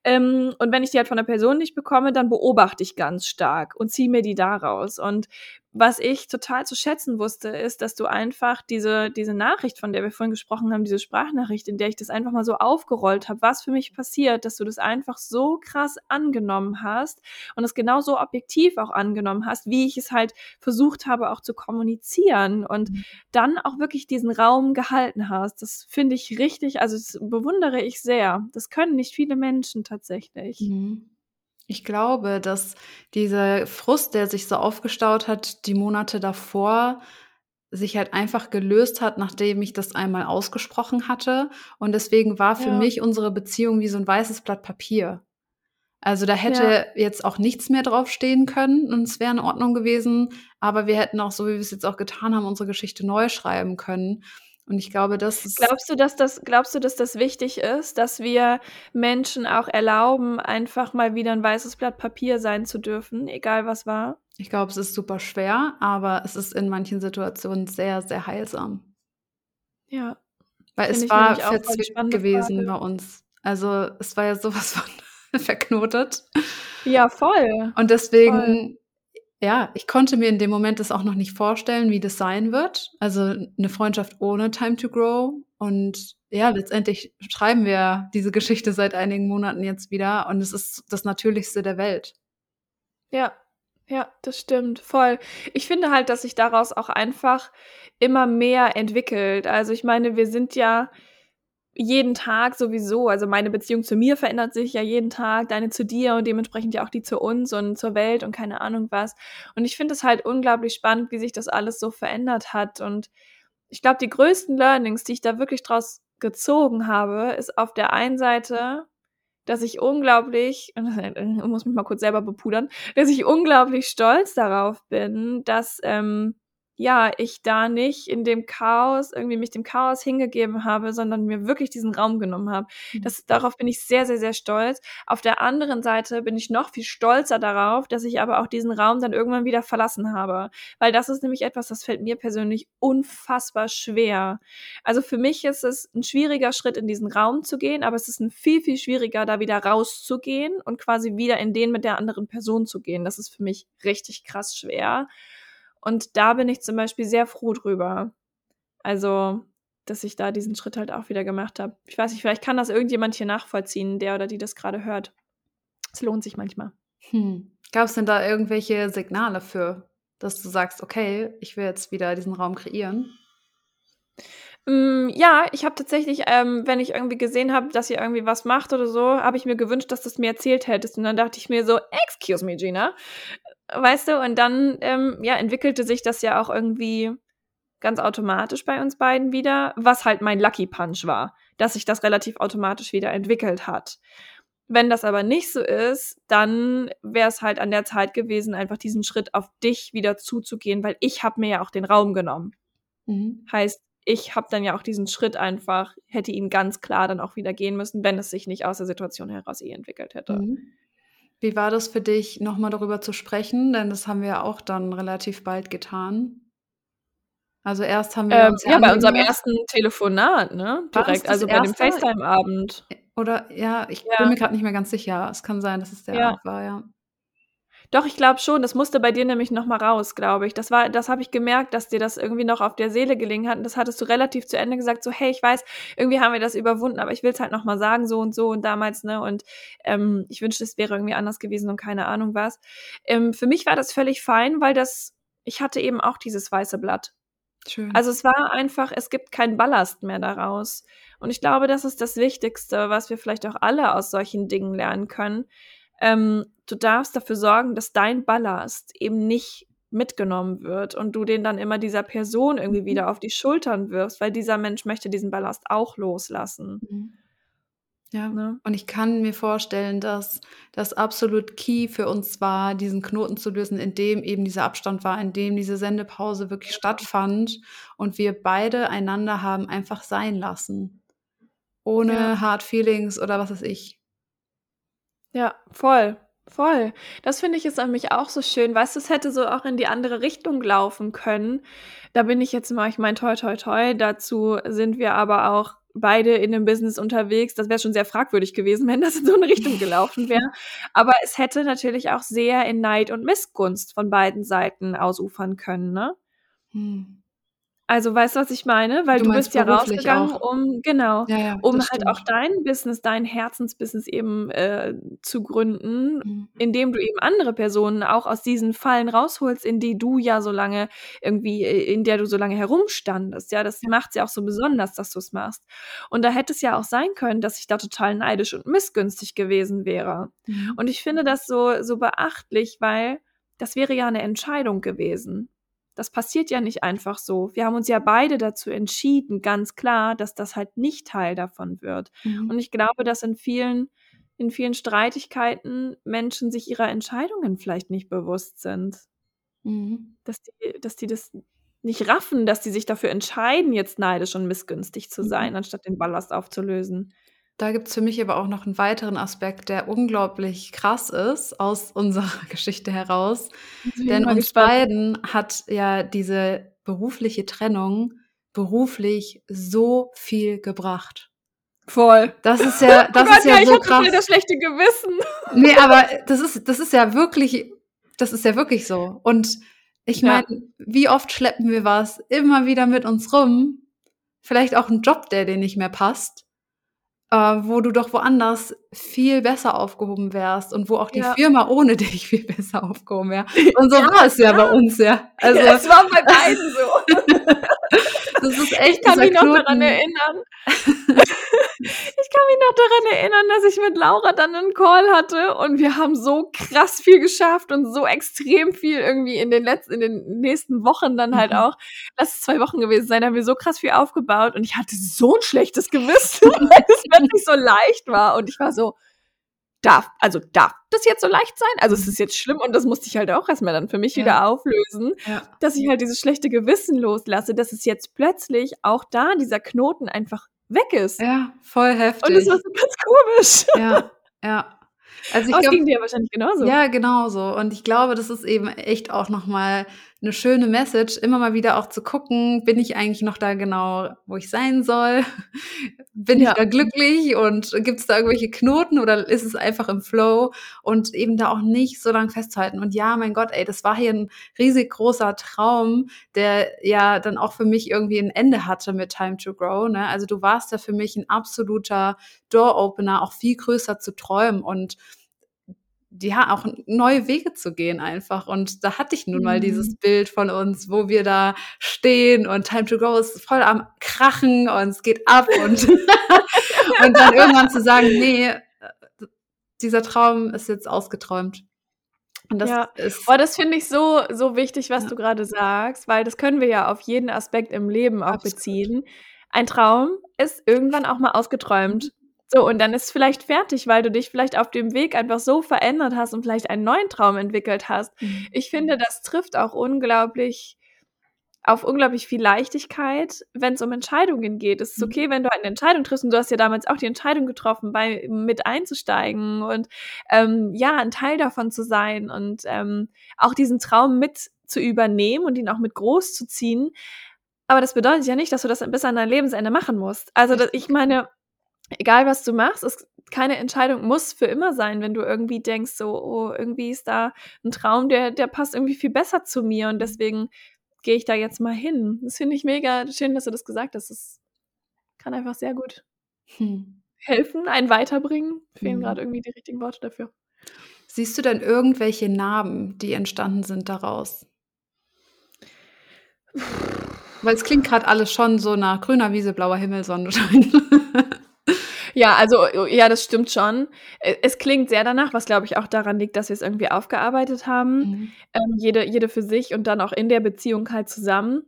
Ähm, und wenn ich die halt von der Person nicht bekomme, dann beobachte ich ganz stark und ziehe mir die daraus. Und was ich total zu schätzen wusste, ist, dass du einfach diese, diese Nachricht, von der wir vorhin gesprochen haben, diese Sprachnachricht, in der ich das einfach mal so aufgerollt habe, was für mich passiert, dass du das einfach so krass angenommen hast und es genauso objektiv auch angenommen hast, wie ich es halt versucht habe auch zu kommunizieren und mhm. dann auch wirklich diesen Raum gehalten hast. Das finde ich richtig, also das bewundere ich sehr. Das können nicht viele Menschen tatsächlich. Mhm. Ich glaube, dass dieser Frust, der sich so aufgestaut hat, die Monate davor, sich halt einfach gelöst hat, nachdem ich das einmal ausgesprochen hatte. Und deswegen war für ja. mich unsere Beziehung wie so ein weißes Blatt Papier. Also da hätte ja. jetzt auch nichts mehr draufstehen können und es wäre in Ordnung gewesen. Aber wir hätten auch, so wie wir es jetzt auch getan haben, unsere Geschichte neu schreiben können. Und ich glaube, das ist. Glaubst du, dass das, glaubst du, dass das wichtig ist, dass wir Menschen auch erlauben, einfach mal wieder ein weißes Blatt Papier sein zu dürfen, egal was war? Ich glaube, es ist super schwer, aber es ist in manchen Situationen sehr, sehr heilsam. Ja. Weil es war verzwickt gewesen Frage. bei uns. Also es war ja sowas von verknotet. Ja, voll. Und deswegen voll ja, ich konnte mir in dem Moment das auch noch nicht vorstellen, wie das sein wird. Also eine Freundschaft ohne Time to Grow. Und ja, letztendlich schreiben wir diese Geschichte seit einigen Monaten jetzt wieder und es ist das Natürlichste der Welt. Ja, ja, das stimmt, voll. Ich finde halt, dass sich daraus auch einfach immer mehr entwickelt. Also ich meine, wir sind ja jeden Tag sowieso. Also meine Beziehung zu mir verändert sich ja jeden Tag, deine zu dir und dementsprechend ja auch die zu uns und zur Welt und keine Ahnung was. Und ich finde es halt unglaublich spannend, wie sich das alles so verändert hat. Und ich glaube, die größten Learnings, die ich da wirklich draus gezogen habe, ist auf der einen Seite, dass ich unglaublich, ich muss mich mal kurz selber bepudern, dass ich unglaublich stolz darauf bin, dass ähm, ja, ich da nicht in dem Chaos, irgendwie mich dem Chaos hingegeben habe, sondern mir wirklich diesen Raum genommen habe. Mhm. Das, darauf bin ich sehr, sehr, sehr stolz. Auf der anderen Seite bin ich noch viel stolzer darauf, dass ich aber auch diesen Raum dann irgendwann wieder verlassen habe. Weil das ist nämlich etwas, das fällt mir persönlich unfassbar schwer. Also für mich ist es ein schwieriger Schritt, in diesen Raum zu gehen, aber es ist ein viel, viel schwieriger, da wieder rauszugehen und quasi wieder in den mit der anderen Person zu gehen. Das ist für mich richtig krass schwer. Und da bin ich zum Beispiel sehr froh drüber. Also, dass ich da diesen Schritt halt auch wieder gemacht habe. Ich weiß nicht, vielleicht kann das irgendjemand hier nachvollziehen, der oder die das gerade hört. Es lohnt sich manchmal. Hm. Gab es denn da irgendwelche Signale für, dass du sagst, okay, ich will jetzt wieder diesen Raum kreieren? Mm, ja, ich habe tatsächlich, ähm, wenn ich irgendwie gesehen habe, dass ihr irgendwie was macht oder so, habe ich mir gewünscht, dass du es mir erzählt hättest. Und dann dachte ich mir so, excuse me, Gina, weißt du, und dann ähm, ja, entwickelte sich das ja auch irgendwie ganz automatisch bei uns beiden wieder, was halt mein Lucky Punch war, dass sich das relativ automatisch wieder entwickelt hat. Wenn das aber nicht so ist, dann wäre es halt an der Zeit gewesen, einfach diesen Schritt auf dich wieder zuzugehen, weil ich habe mir ja auch den Raum genommen. Mhm. Heißt, ich habe dann ja auch diesen Schritt einfach, hätte ihn ganz klar dann auch wieder gehen müssen, wenn es sich nicht aus der Situation heraus eh entwickelt hätte. Mhm. Wie war das für dich, nochmal darüber zu sprechen? Denn das haben wir ja auch dann relativ bald getan. Also erst haben wir ähm, ja bei unserem ersten Telefonat, ne? Direkt, also bei dem FaceTime-Abend. Oder ja, ich ja. bin mir gerade nicht mehr ganz sicher. Es kann sein, dass es der ja. Abend war, ja. Doch, ich glaube schon. Das musste bei dir nämlich noch mal raus, glaube ich. Das war, das habe ich gemerkt, dass dir das irgendwie noch auf der Seele gelegen hat. Und das hattest du relativ zu Ende gesagt, so, hey, ich weiß, irgendwie haben wir das überwunden, aber ich will es halt noch mal sagen, so und so und damals, ne? Und ähm, ich wünschte, es wäre irgendwie anders gewesen und keine Ahnung was. Ähm, für mich war das völlig fein, weil das, ich hatte eben auch dieses weiße Blatt. Schön. Also es war einfach, es gibt keinen Ballast mehr daraus. Und ich glaube, das ist das Wichtigste, was wir vielleicht auch alle aus solchen Dingen lernen können ähm, du darfst dafür sorgen, dass dein Ballast eben nicht mitgenommen wird und du den dann immer dieser Person irgendwie mhm. wieder auf die Schultern wirfst, weil dieser Mensch möchte diesen Ballast auch loslassen. Mhm. Ja, Ne? und ich kann mir vorstellen, dass das absolut key für uns war, diesen Knoten zu lösen, in dem eben dieser Abstand war, in dem diese Sendepause wirklich stattfand und wir beide einander haben einfach sein lassen. Ohne Ja. Hard Feelings oder was weiß ich. Ja, voll, voll. Das finde ich ist an mich auch so schön. Weißt du, es hätte so auch in die andere Richtung laufen können. Da bin ich jetzt mal ich meine, toi, toi, toi, dazu sind wir aber auch beide in 'nem Business unterwegs. Das wäre schon sehr fragwürdig gewesen, wenn das in so 'ne Richtung gelaufen wäre. Aber es hätte natürlich auch sehr in Neid und Missgunst von beiden Seiten ausufern können, ne? Mhm. Also, weißt du, was ich meine? Weil Du du bist ja rausgegangen, auch? um genau, Ja, ja, um halt auch stimmt. dein Business, dein Herzensbusiness eben, äh, zu gründen, Mhm. indem du eben andere Personen auch aus diesen Fallen rausholst, in die du ja so lange irgendwie äh, in der du so lange herumstandest. Ja, das Ja. macht's ja auch so besonders, dass du's machst. Und da hätte es ja auch sein können, dass ich da total neidisch und missgünstig gewesen wäre. Mhm. Und ich finde das so so beachtlich, weil das wäre ja 'ne Entscheidung gewesen. Das passiert ja nicht einfach so. Wir haben uns ja beide dazu entschieden, ganz klar, dass das halt nicht Teil davon wird. Mhm. Und ich glaube, dass in vielen in vielen Streitigkeiten Menschen sich ihrer Entscheidungen vielleicht nicht bewusst sind. Mhm. Dass die dass die das nicht raffen, dass die sich dafür entscheiden, jetzt neidisch und missgünstig zu sein, Mhm. anstatt den Ballast aufzulösen. Da gibt's für mich aber auch noch 'n weiteren Aspekt, der unglaublich krass ist aus unserer Geschichte heraus. Jetzt bin ich Denn mal uns gespannt. beiden hat ja diese berufliche Trennung beruflich so viel gebracht. Voll. Das ist ja Oh das Gott, ist ja ja, ich so hatte voll krass. das schlechte Gewissen. Ne, aber das ist das ist ja wirklich das ist ja wirklich so. Und ich Ja. meine, wie oft schleppen wir was immer wieder mit uns rum? Vielleicht auch 'n Job, der dir nicht mehr passt, äh, wo du doch woanders viel besser aufgehoben wärst und wo auch die Ja. Firma ohne dich viel besser aufgehoben wäre. Und so Ja, war es ja bei klar. uns, ja. Also Es war bei beiden so. Das ist Ich echt kann dieser mich noch daran erinnern. Ich kann mich noch daran erinnern, dass ich mit Laura dann 'nen Call hatte und wir haben so krass viel geschafft und so extrem viel irgendwie in den letz in den nächsten Wochen dann halt Mhm. auch. Lass es 2 Wochen gewesen sein, haben wir so krass viel aufgebaut und ich hatte so 'n schlechtes Gewissen, weil es plötzlich so leicht war und ich war so: „Darf also, darf das jetzt so leicht sein? Also, es ist jetzt schlimm?“ Und das musste ich halt auch erst mal dann für mich Ja. wieder auflösen, Ja. dass ich halt dieses schlechte Gewissen loslasse, dass es jetzt plötzlich auch da dieser Knoten einfach weg ist. Ja, voll Und es heftig. war so ganz komisch. Ja, ja. Also, ich glaube ging dir wahrscheinlich genauso. Ja, genauso. Und ich glaube, das ist eben echt auch noch mal 'ne schöne Message, immer mal wieder auch zu gucken: „Bin ich eigentlich noch da genau, wo ich sein soll? Bin ich Ja. da glücklich und gibt's da irgendwelche Knoten oder ist es einfach im Flow?“ Und eben da auch nicht so lang festzuhalten. Und ja, mein Gott, ey, das war hier 'n riesig großer Traum, der ja dann auch für mich irgendwie 'n Ende hatte mit Time to Grow, ne? Also, du warst ja für mich 'n absoluter Door Opener, auch viel größer zu träumen und ja, auch neue Wege zu gehen einfach. Und da hatte ich nun mal dieses Mhm. Bild von uns, wo wir da stehen und Time to Go ist voll am Krachen und es geht ab und und dann irgendwann zu sagen: „Ne, äh, dieser Traum ist jetzt ausgeträumt.“ Und das Ja. ist Boah, das finde ich so so wichtig, was Ja. du grade sagst, weil das können wir ja auf jeden Aspekt im Leben auch Absolut. beziehen. Ein Traum ist irgendwann auch mal ausgeträumt. So, und dann ist vielleicht fertig, weil du dich vielleicht auf dem Weg einfach so verändert hast und vielleicht einen neuen Traum entwickelt hast. Mhm. Ich finde, das trifft auch unglaublich auf unglaublich viel Leichtigkeit, wenn's um Entscheidungen geht. Es ist Mhm. okay, wenn du eine Entscheidung triffst und du hast ja damals auch die Entscheidung getroffen, bei mit einzusteigen und, ähm, ja, 'n Teil davon zu sein und, ähm, auch diesen Traum mit zu übernehmen und ihn auch mit großzuziehen. Aber das bedeutet ja nicht, dass du das bis an dein Lebensende machen musst. Also, da ich meine, egal was du machst, es keine Entscheidung muss für immer sein, wenn du irgendwie denkst so: „Oh, irgendwie ist da 'n Traum, der der passt irgendwie viel besser zu mir und deswegen gehe ich da jetzt mal hin.“ Das finde ich mega schön, dass du das gesagt hast. Das kann einfach sehr gut Hm. helfen, einen weiterbringen. Fehlen Mhm. grad irgendwie die richtigen Worte dafür. Siehst du denn irgendwelche Narben, die entstanden sind daraus? Weil es klingt grad alles schon so nach grüner Wiese, blauer Himmel, Sonnenschein. Ja, also, ja, das stimmt schon. E es klingt sehr danach, was, glaube ich, auch daran liegt, dass wir's irgendwie aufgearbeitet haben, Mhm. ähm, jede jede für sich und dann auch in der Beziehung halt zusammen.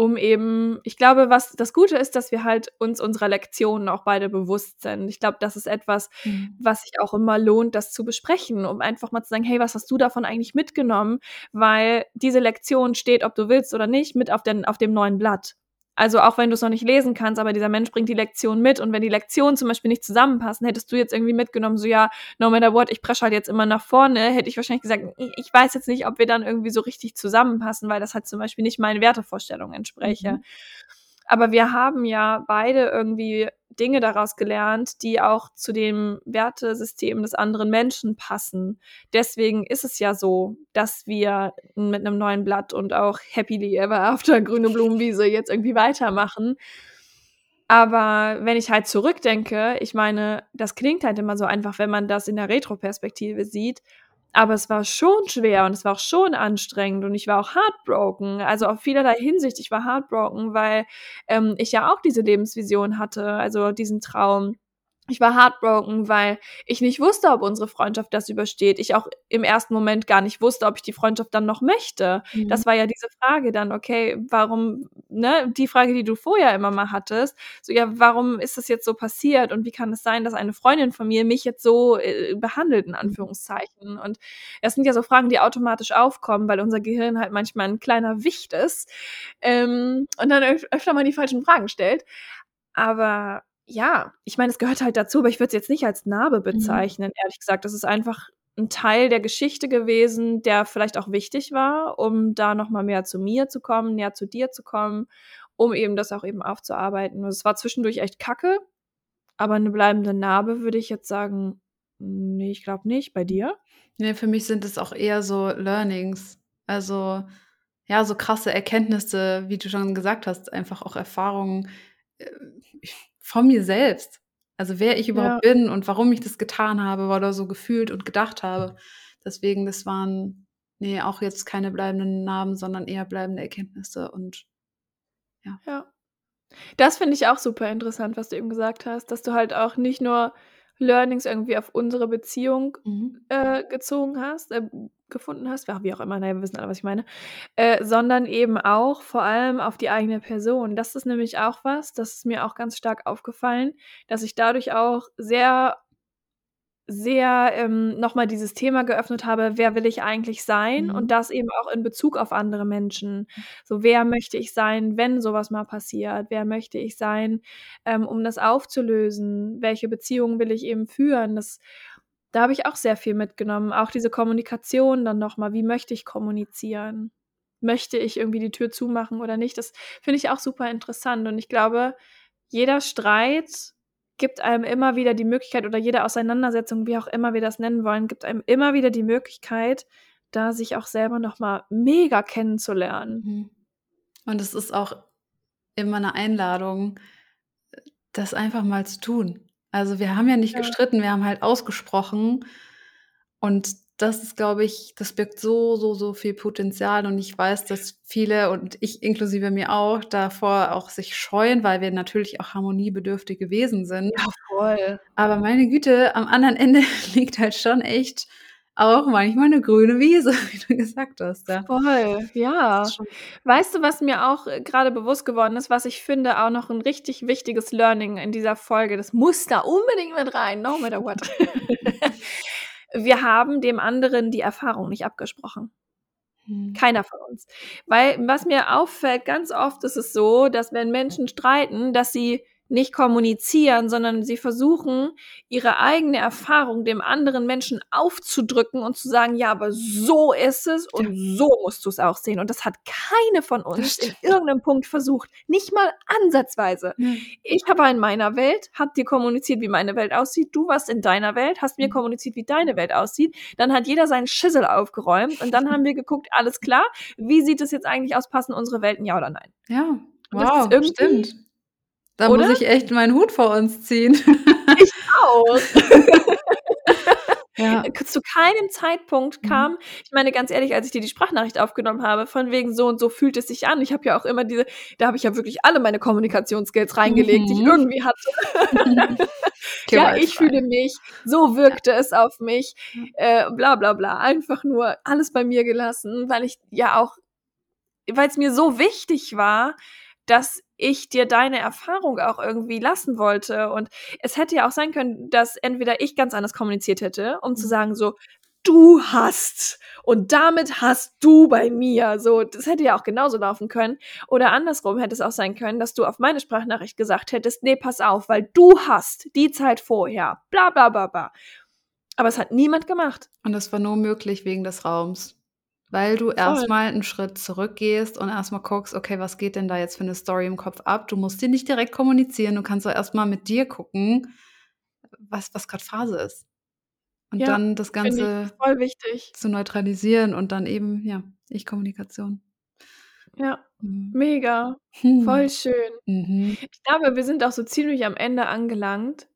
um eben, ich glaube, was das Gute ist, dass wir halt uns unserer Lektionen auch beide bewusst sind. Ich glaube, das ist etwas, mhm. was sich auch immer lohnt, das zu besprechen, um einfach mal zu sagen, hey, was hast du davon eigentlich mitgenommen? Weil diese Lektion steht, ob du willst oder nicht, mit auf, den, auf dem neuen Blatt. Also auch wenn du es noch nicht lesen kannst, aber dieser Mensch bringt die Lektion mit und wenn die Lektionen zum Beispiel nicht zusammenpassen, hättest du jetzt irgendwie mitgenommen, so ja, no matter what, ich presche halt jetzt immer nach vorne, hätte ich wahrscheinlich gesagt, ich weiß jetzt nicht, ob wir dann irgendwie so richtig zusammenpassen, weil das halt zum Beispiel nicht meinen Wertevorstellungen entspräche. Mhm. Aber wir haben ja beide irgendwie Dinge daraus gelernt, die auch zu dem Wertesystem des anderen Menschen passen. Deswegen ist es ja so, dass wir mit einem neuen Blatt und auch Happily Ever After grüne Blumenwiese jetzt irgendwie weitermachen. Aber wenn ich halt zurückdenke, ich meine, das klingt halt immer so einfach, wenn man das in der Retroperspektive sieht. Aber es war schon schwer und es war auch schon anstrengend und ich war auch heartbroken. Also auf vielerlei Hinsicht, ich war heartbroken, weil ähm, ich ja auch diese Lebensvision hatte, also diesen Traum ich war heartbroken, weil ich nicht wusste, ob unsere Freundschaft das übersteht. Ich auch im ersten Moment gar nicht wusste, ob ich die Freundschaft dann noch möchte. Mhm. Das war ja diese Frage dann, okay, warum, ne, die Frage, die du vorher immer mal hattest, so, ja, warum ist das jetzt so passiert und wie kann es sein, dass eine Freundin von mir mich jetzt so äh, behandelt, in. Anführungszeichen? Und das sind ja so Fragen, die automatisch aufkommen, weil unser Gehirn halt manchmal ein kleiner Wicht ist ähm, und dann öf öfter mal die falschen Fragen stellt. Aber ja, ich meine, es gehört halt dazu, aber ich würde es jetzt nicht als Narbe mhm. bezeichnen, mhm. ehrlich gesagt. Das ist einfach ein Teil der Geschichte gewesen, der vielleicht auch wichtig war, um da noch mal mehr zu mir zu kommen, näher zu dir zu kommen, um eben das auch eben aufzuarbeiten. Und es war zwischendurch echt kacke, aber eine bleibende Narbe würde ich jetzt sagen, nee, ich glaube nicht. Bei dir? Nee, für mich sind es auch eher so Learnings. Also, ja, so krasse Erkenntnisse, wie du schon gesagt hast, einfach auch Erfahrungen. Äh, von mir selbst. Also wer ich überhaupt ja. bin und warum ich das getan habe oder so gefühlt und gedacht habe. Deswegen, das waren, nee, auch jetzt keine bleibenden Namen, sondern eher bleibende Erkenntnisse und ja. Ja. Das finde ich auch super interessant, was du eben gesagt hast, dass du halt auch nicht nur Learnings irgendwie auf unsere Beziehung mhm. äh, gezogen hast, äh, gefunden hast, wie auch immer, naja, wir wissen alle, was ich meine, äh, sondern eben auch vor allem auf die eigene Person. Das ist nämlich auch was, das ist mir auch ganz stark aufgefallen, dass ich dadurch auch sehr sehr ähm, nochmal dieses Thema geöffnet habe, wer will ich eigentlich sein? Mhm. Und das eben auch in Bezug auf andere Menschen. So, wer möchte ich sein, wenn sowas mal passiert? Wer möchte ich sein, ähm, um das aufzulösen? Welche Beziehungen will ich eben führen? Das, da habe ich auch sehr viel mitgenommen. Auch diese Kommunikation dann nochmal. Wie möchte ich kommunizieren? Möchte ich irgendwie die Tür zumachen oder nicht? Das finde ich auch super interessant. Und ich glaube, jeder Streit gibt einem immer wieder die Möglichkeit oder jede Auseinandersetzung, wie auch immer wir das nennen wollen, gibt einem immer wieder die Möglichkeit, da sich auch selber nochmal mega kennenzulernen. Mhm. Und es ist auch immer eine Einladung, das einfach mal zu tun. Also wir haben ja nicht ja. gestritten, wir haben halt ausgesprochen und das ist, glaube ich, das birgt so, so, so viel Potenzial. Und ich weiß, dass viele und ich inklusive mir auch davor auch sich scheuen, weil wir natürlich auch harmoniebedürftige Wesen sind. Ja, voll. Aber meine Güte, am anderen Ende liegt halt schon echt auch manchmal eine grüne Wiese, wie du gesagt hast. Ja. Voll, ja. Weißt du, was mir auch äh, gerade bewusst geworden ist, was ich finde auch noch ein richtig wichtiges Learning in dieser Folge, das muss da unbedingt mit rein, no matter what. wir haben dem anderen die Erfahrung nicht abgesprochen. Hm. Keiner von uns. Weil was mir auffällt, ganz oft ist es so, dass wenn Menschen streiten, dass sie nicht kommunizieren, sondern sie versuchen, ihre eigene Erfahrung dem anderen Menschen aufzudrücken und zu sagen, ja, aber so ist es und ja. so musst du es auch sehen. Und das hat keine von uns in irgendeinem Punkt versucht, nicht mal ansatzweise. Mhm. Ich habe in meiner Welt, hab dir kommuniziert, wie meine Welt aussieht, du warst in deiner Welt, hast mir mhm. kommuniziert, wie deine Welt aussieht, dann hat jeder seinen Schissel aufgeräumt und dann haben wir geguckt, alles klar, wie sieht es jetzt eigentlich aus, passen unsere Welten, ja oder nein? Ja, wow, stimmt. Da Oder? muss ich echt meinen Hut vor uns ziehen. Ich auch. Ja. Zu keinem Zeitpunkt mhm. kam, mhm. ich meine ganz ehrlich, als ich dir die Sprachnachricht aufgenommen habe, von wegen so und so fühlt es sich an. Ich habe ja auch immer diese, da habe ich ja wirklich alle meine Kommunikationsskills reingelegt, mhm. die ich mhm. irgendwie hatte. ja, ich fühle mich, so wirkte ja. es auf mich, äh, bla bla bla. Einfach nur alles bei mir gelassen, weil ich ja auch weil es mir so wichtig war, dass ich dir deine Erfahrung auch irgendwie lassen wollte. Und es hätte ja auch sein können, dass entweder ich ganz anders kommuniziert hätte, um zu Mhm. sagen, so, du hast und damit hast du bei mir. So, das hätte ja auch genauso laufen können. Oder andersrum hätte es auch sein können, dass du auf meine Sprachnachricht gesagt hättest, nee, pass auf, weil du hast die Zeit vorher. Bla bla bla bla. Aber es hat niemand gemacht. Und das war nur möglich wegen des Raums. Weil du erstmal einen Schritt zurückgehst und erstmal guckst, okay, was geht denn da jetzt für eine Story im Kopf ab? Du musst dir nicht direkt kommunizieren, du kannst auch erstmal mit dir gucken, was, was gerade Phase ist. Und Ja, dann das Ganze ich voll wichtig. zu neutralisieren und dann eben, ja, Ich-Kommunikation. Ja, Mhm. mega. Hm. Voll schön. Mhm. Ich glaube, wir sind auch so ziemlich am Ende angelangt.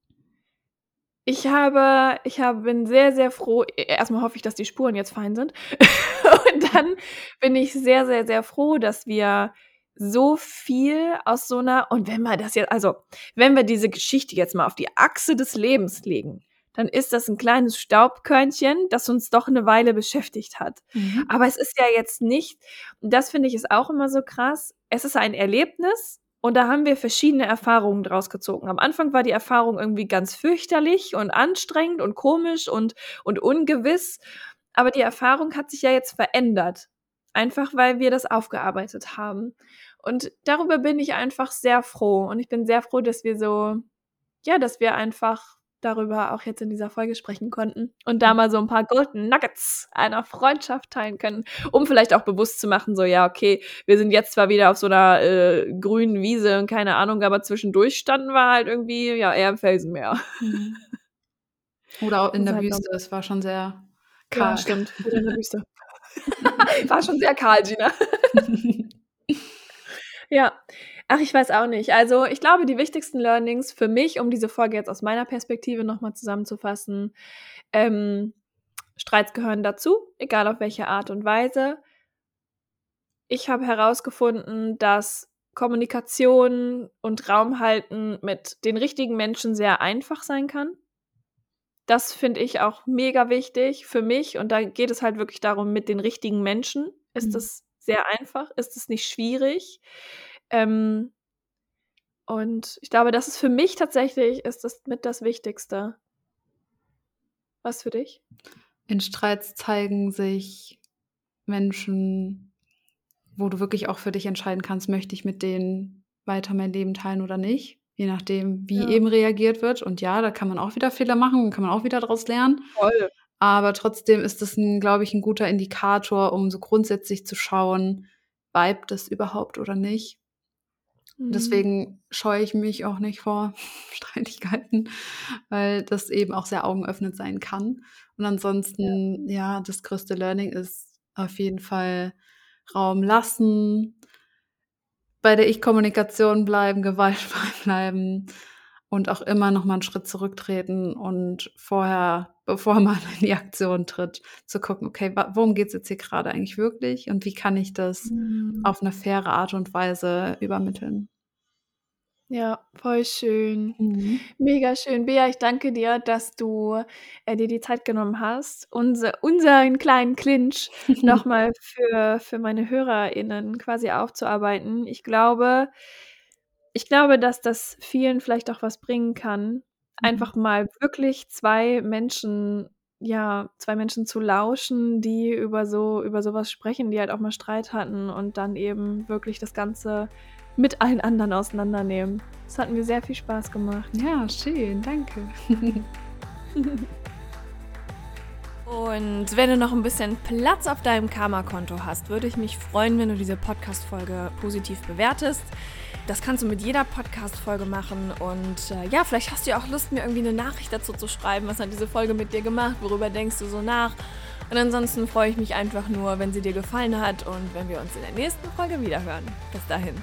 Ich habe, ich habe, bin sehr, sehr froh. e- Erstmal hoffe ich, dass die Spuren jetzt fein sind. Dann bin ich sehr, sehr, sehr froh, dass wir so viel aus so einer, und wenn wir das jetzt, also, wenn wir diese Geschichte jetzt mal auf die Achse des Lebens legen, dann ist das ein kleines Staubkörnchen, das uns doch eine Weile beschäftigt hat. Mhm. Aber es ist ja jetzt nicht, und das finde ich ist auch immer so krass, es ist ein Erlebnis und da haben wir verschiedene Erfahrungen draus gezogen. Am Anfang war die Erfahrung irgendwie ganz fürchterlich und anstrengend und komisch und, und ungewiss, aber die Erfahrung hat sich ja jetzt verändert. Einfach weil wir das aufgearbeitet haben. Und darüber bin ich einfach sehr froh. Und ich bin sehr froh, dass wir so, ja, dass wir einfach darüber auch jetzt in dieser Folge sprechen konnten und da mal so ein paar Golden Nuggets einer Freundschaft teilen können, um vielleicht auch bewusst zu machen, so ja, okay, wir sind jetzt zwar wieder auf so einer äh, grünen Wiese und keine Ahnung, aber zwischendurch standen wir halt irgendwie ja eher im Felsenmeer. Mhm. Oder auch in der halt Wüste, es war schon sehr Ja, karg. stimmt. In der Wüste. War schon sehr kahl, Gina. Ja. Ach, ich weiß auch nicht. Also, ich glaube, die wichtigsten Learnings für mich, um diese Folge jetzt aus meiner Perspektive nochmal zusammenzufassen, ähm, Streits gehören dazu, egal auf welche Art und Weise. Ich habe herausgefunden, dass Kommunikation und Raumhalten mit den richtigen Menschen sehr einfach sein kann. Das finde ich auch mega wichtig für mich. Und da geht es halt wirklich darum, mit den richtigen Menschen. Ist Mhm. es sehr einfach? Ist es nicht schwierig? Ähm, und ich glaube, das ist für mich tatsächlich ist das mit das Wichtigste. Was für dich? In Streits zeigen sich Menschen, wo du wirklich auch für dich entscheiden kannst, möchte ich mit denen weiter mein Leben teilen oder nicht. Je nachdem, wie Ja. eben reagiert wird. Und ja, da kann man auch wieder Fehler machen und kann man auch wieder daraus lernen. Voll. Aber trotzdem ist das, ein, glaube ich, ein guter Indikator, um so grundsätzlich zu schauen, vibet das überhaupt oder nicht. Mhm. Deswegen scheue ich mich auch nicht vor Streitigkeiten, weil das eben auch sehr augenöffnend sein kann. Und ansonsten, ja, das größte Learning ist auf jeden Fall Raum lassen, bei der Ich-Kommunikation bleiben, gewaltfrei bleiben und auch immer noch mal einen Schritt zurücktreten und vorher, bevor man in die Aktion tritt, zu gucken, okay, worum geht es jetzt hier gerade eigentlich wirklich und wie kann ich das Mhm. auf eine faire Art und Weise übermitteln. Ja, voll schön. Mega schön. Bea, ich danke dir, dass du äh, dir die Zeit genommen hast, unser, unseren kleinen Clinch nochmal für, für meine HörerInnen quasi aufzuarbeiten. Ich glaube, ich glaube, dass das vielen vielleicht auch was bringen kann, einfach mal wirklich zwei Menschen, ja, zwei Menschen zu lauschen, die über so, über sowas sprechen, die halt auch mal Streit hatten und dann eben wirklich das Ganze mit allen anderen auseinandernehmen. Das hat mir sehr viel Spaß gemacht. Ja, schön, danke. Und wenn du noch ein bisschen Platz auf deinem Karma-Konto hast, würde ich mich freuen, wenn du diese Podcast-Folge positiv bewertest. Das kannst du mit jeder Podcast-Folge machen. Und äh, ja, vielleicht hast du ja auch Lust, mir irgendwie eine Nachricht dazu zu schreiben. Was hat diese Folge mit dir gemacht? Worüber denkst du so nach? Und ansonsten freue ich mich einfach nur, wenn sie dir gefallen hat und wenn wir uns in der nächsten Folge wiederhören. Bis dahin.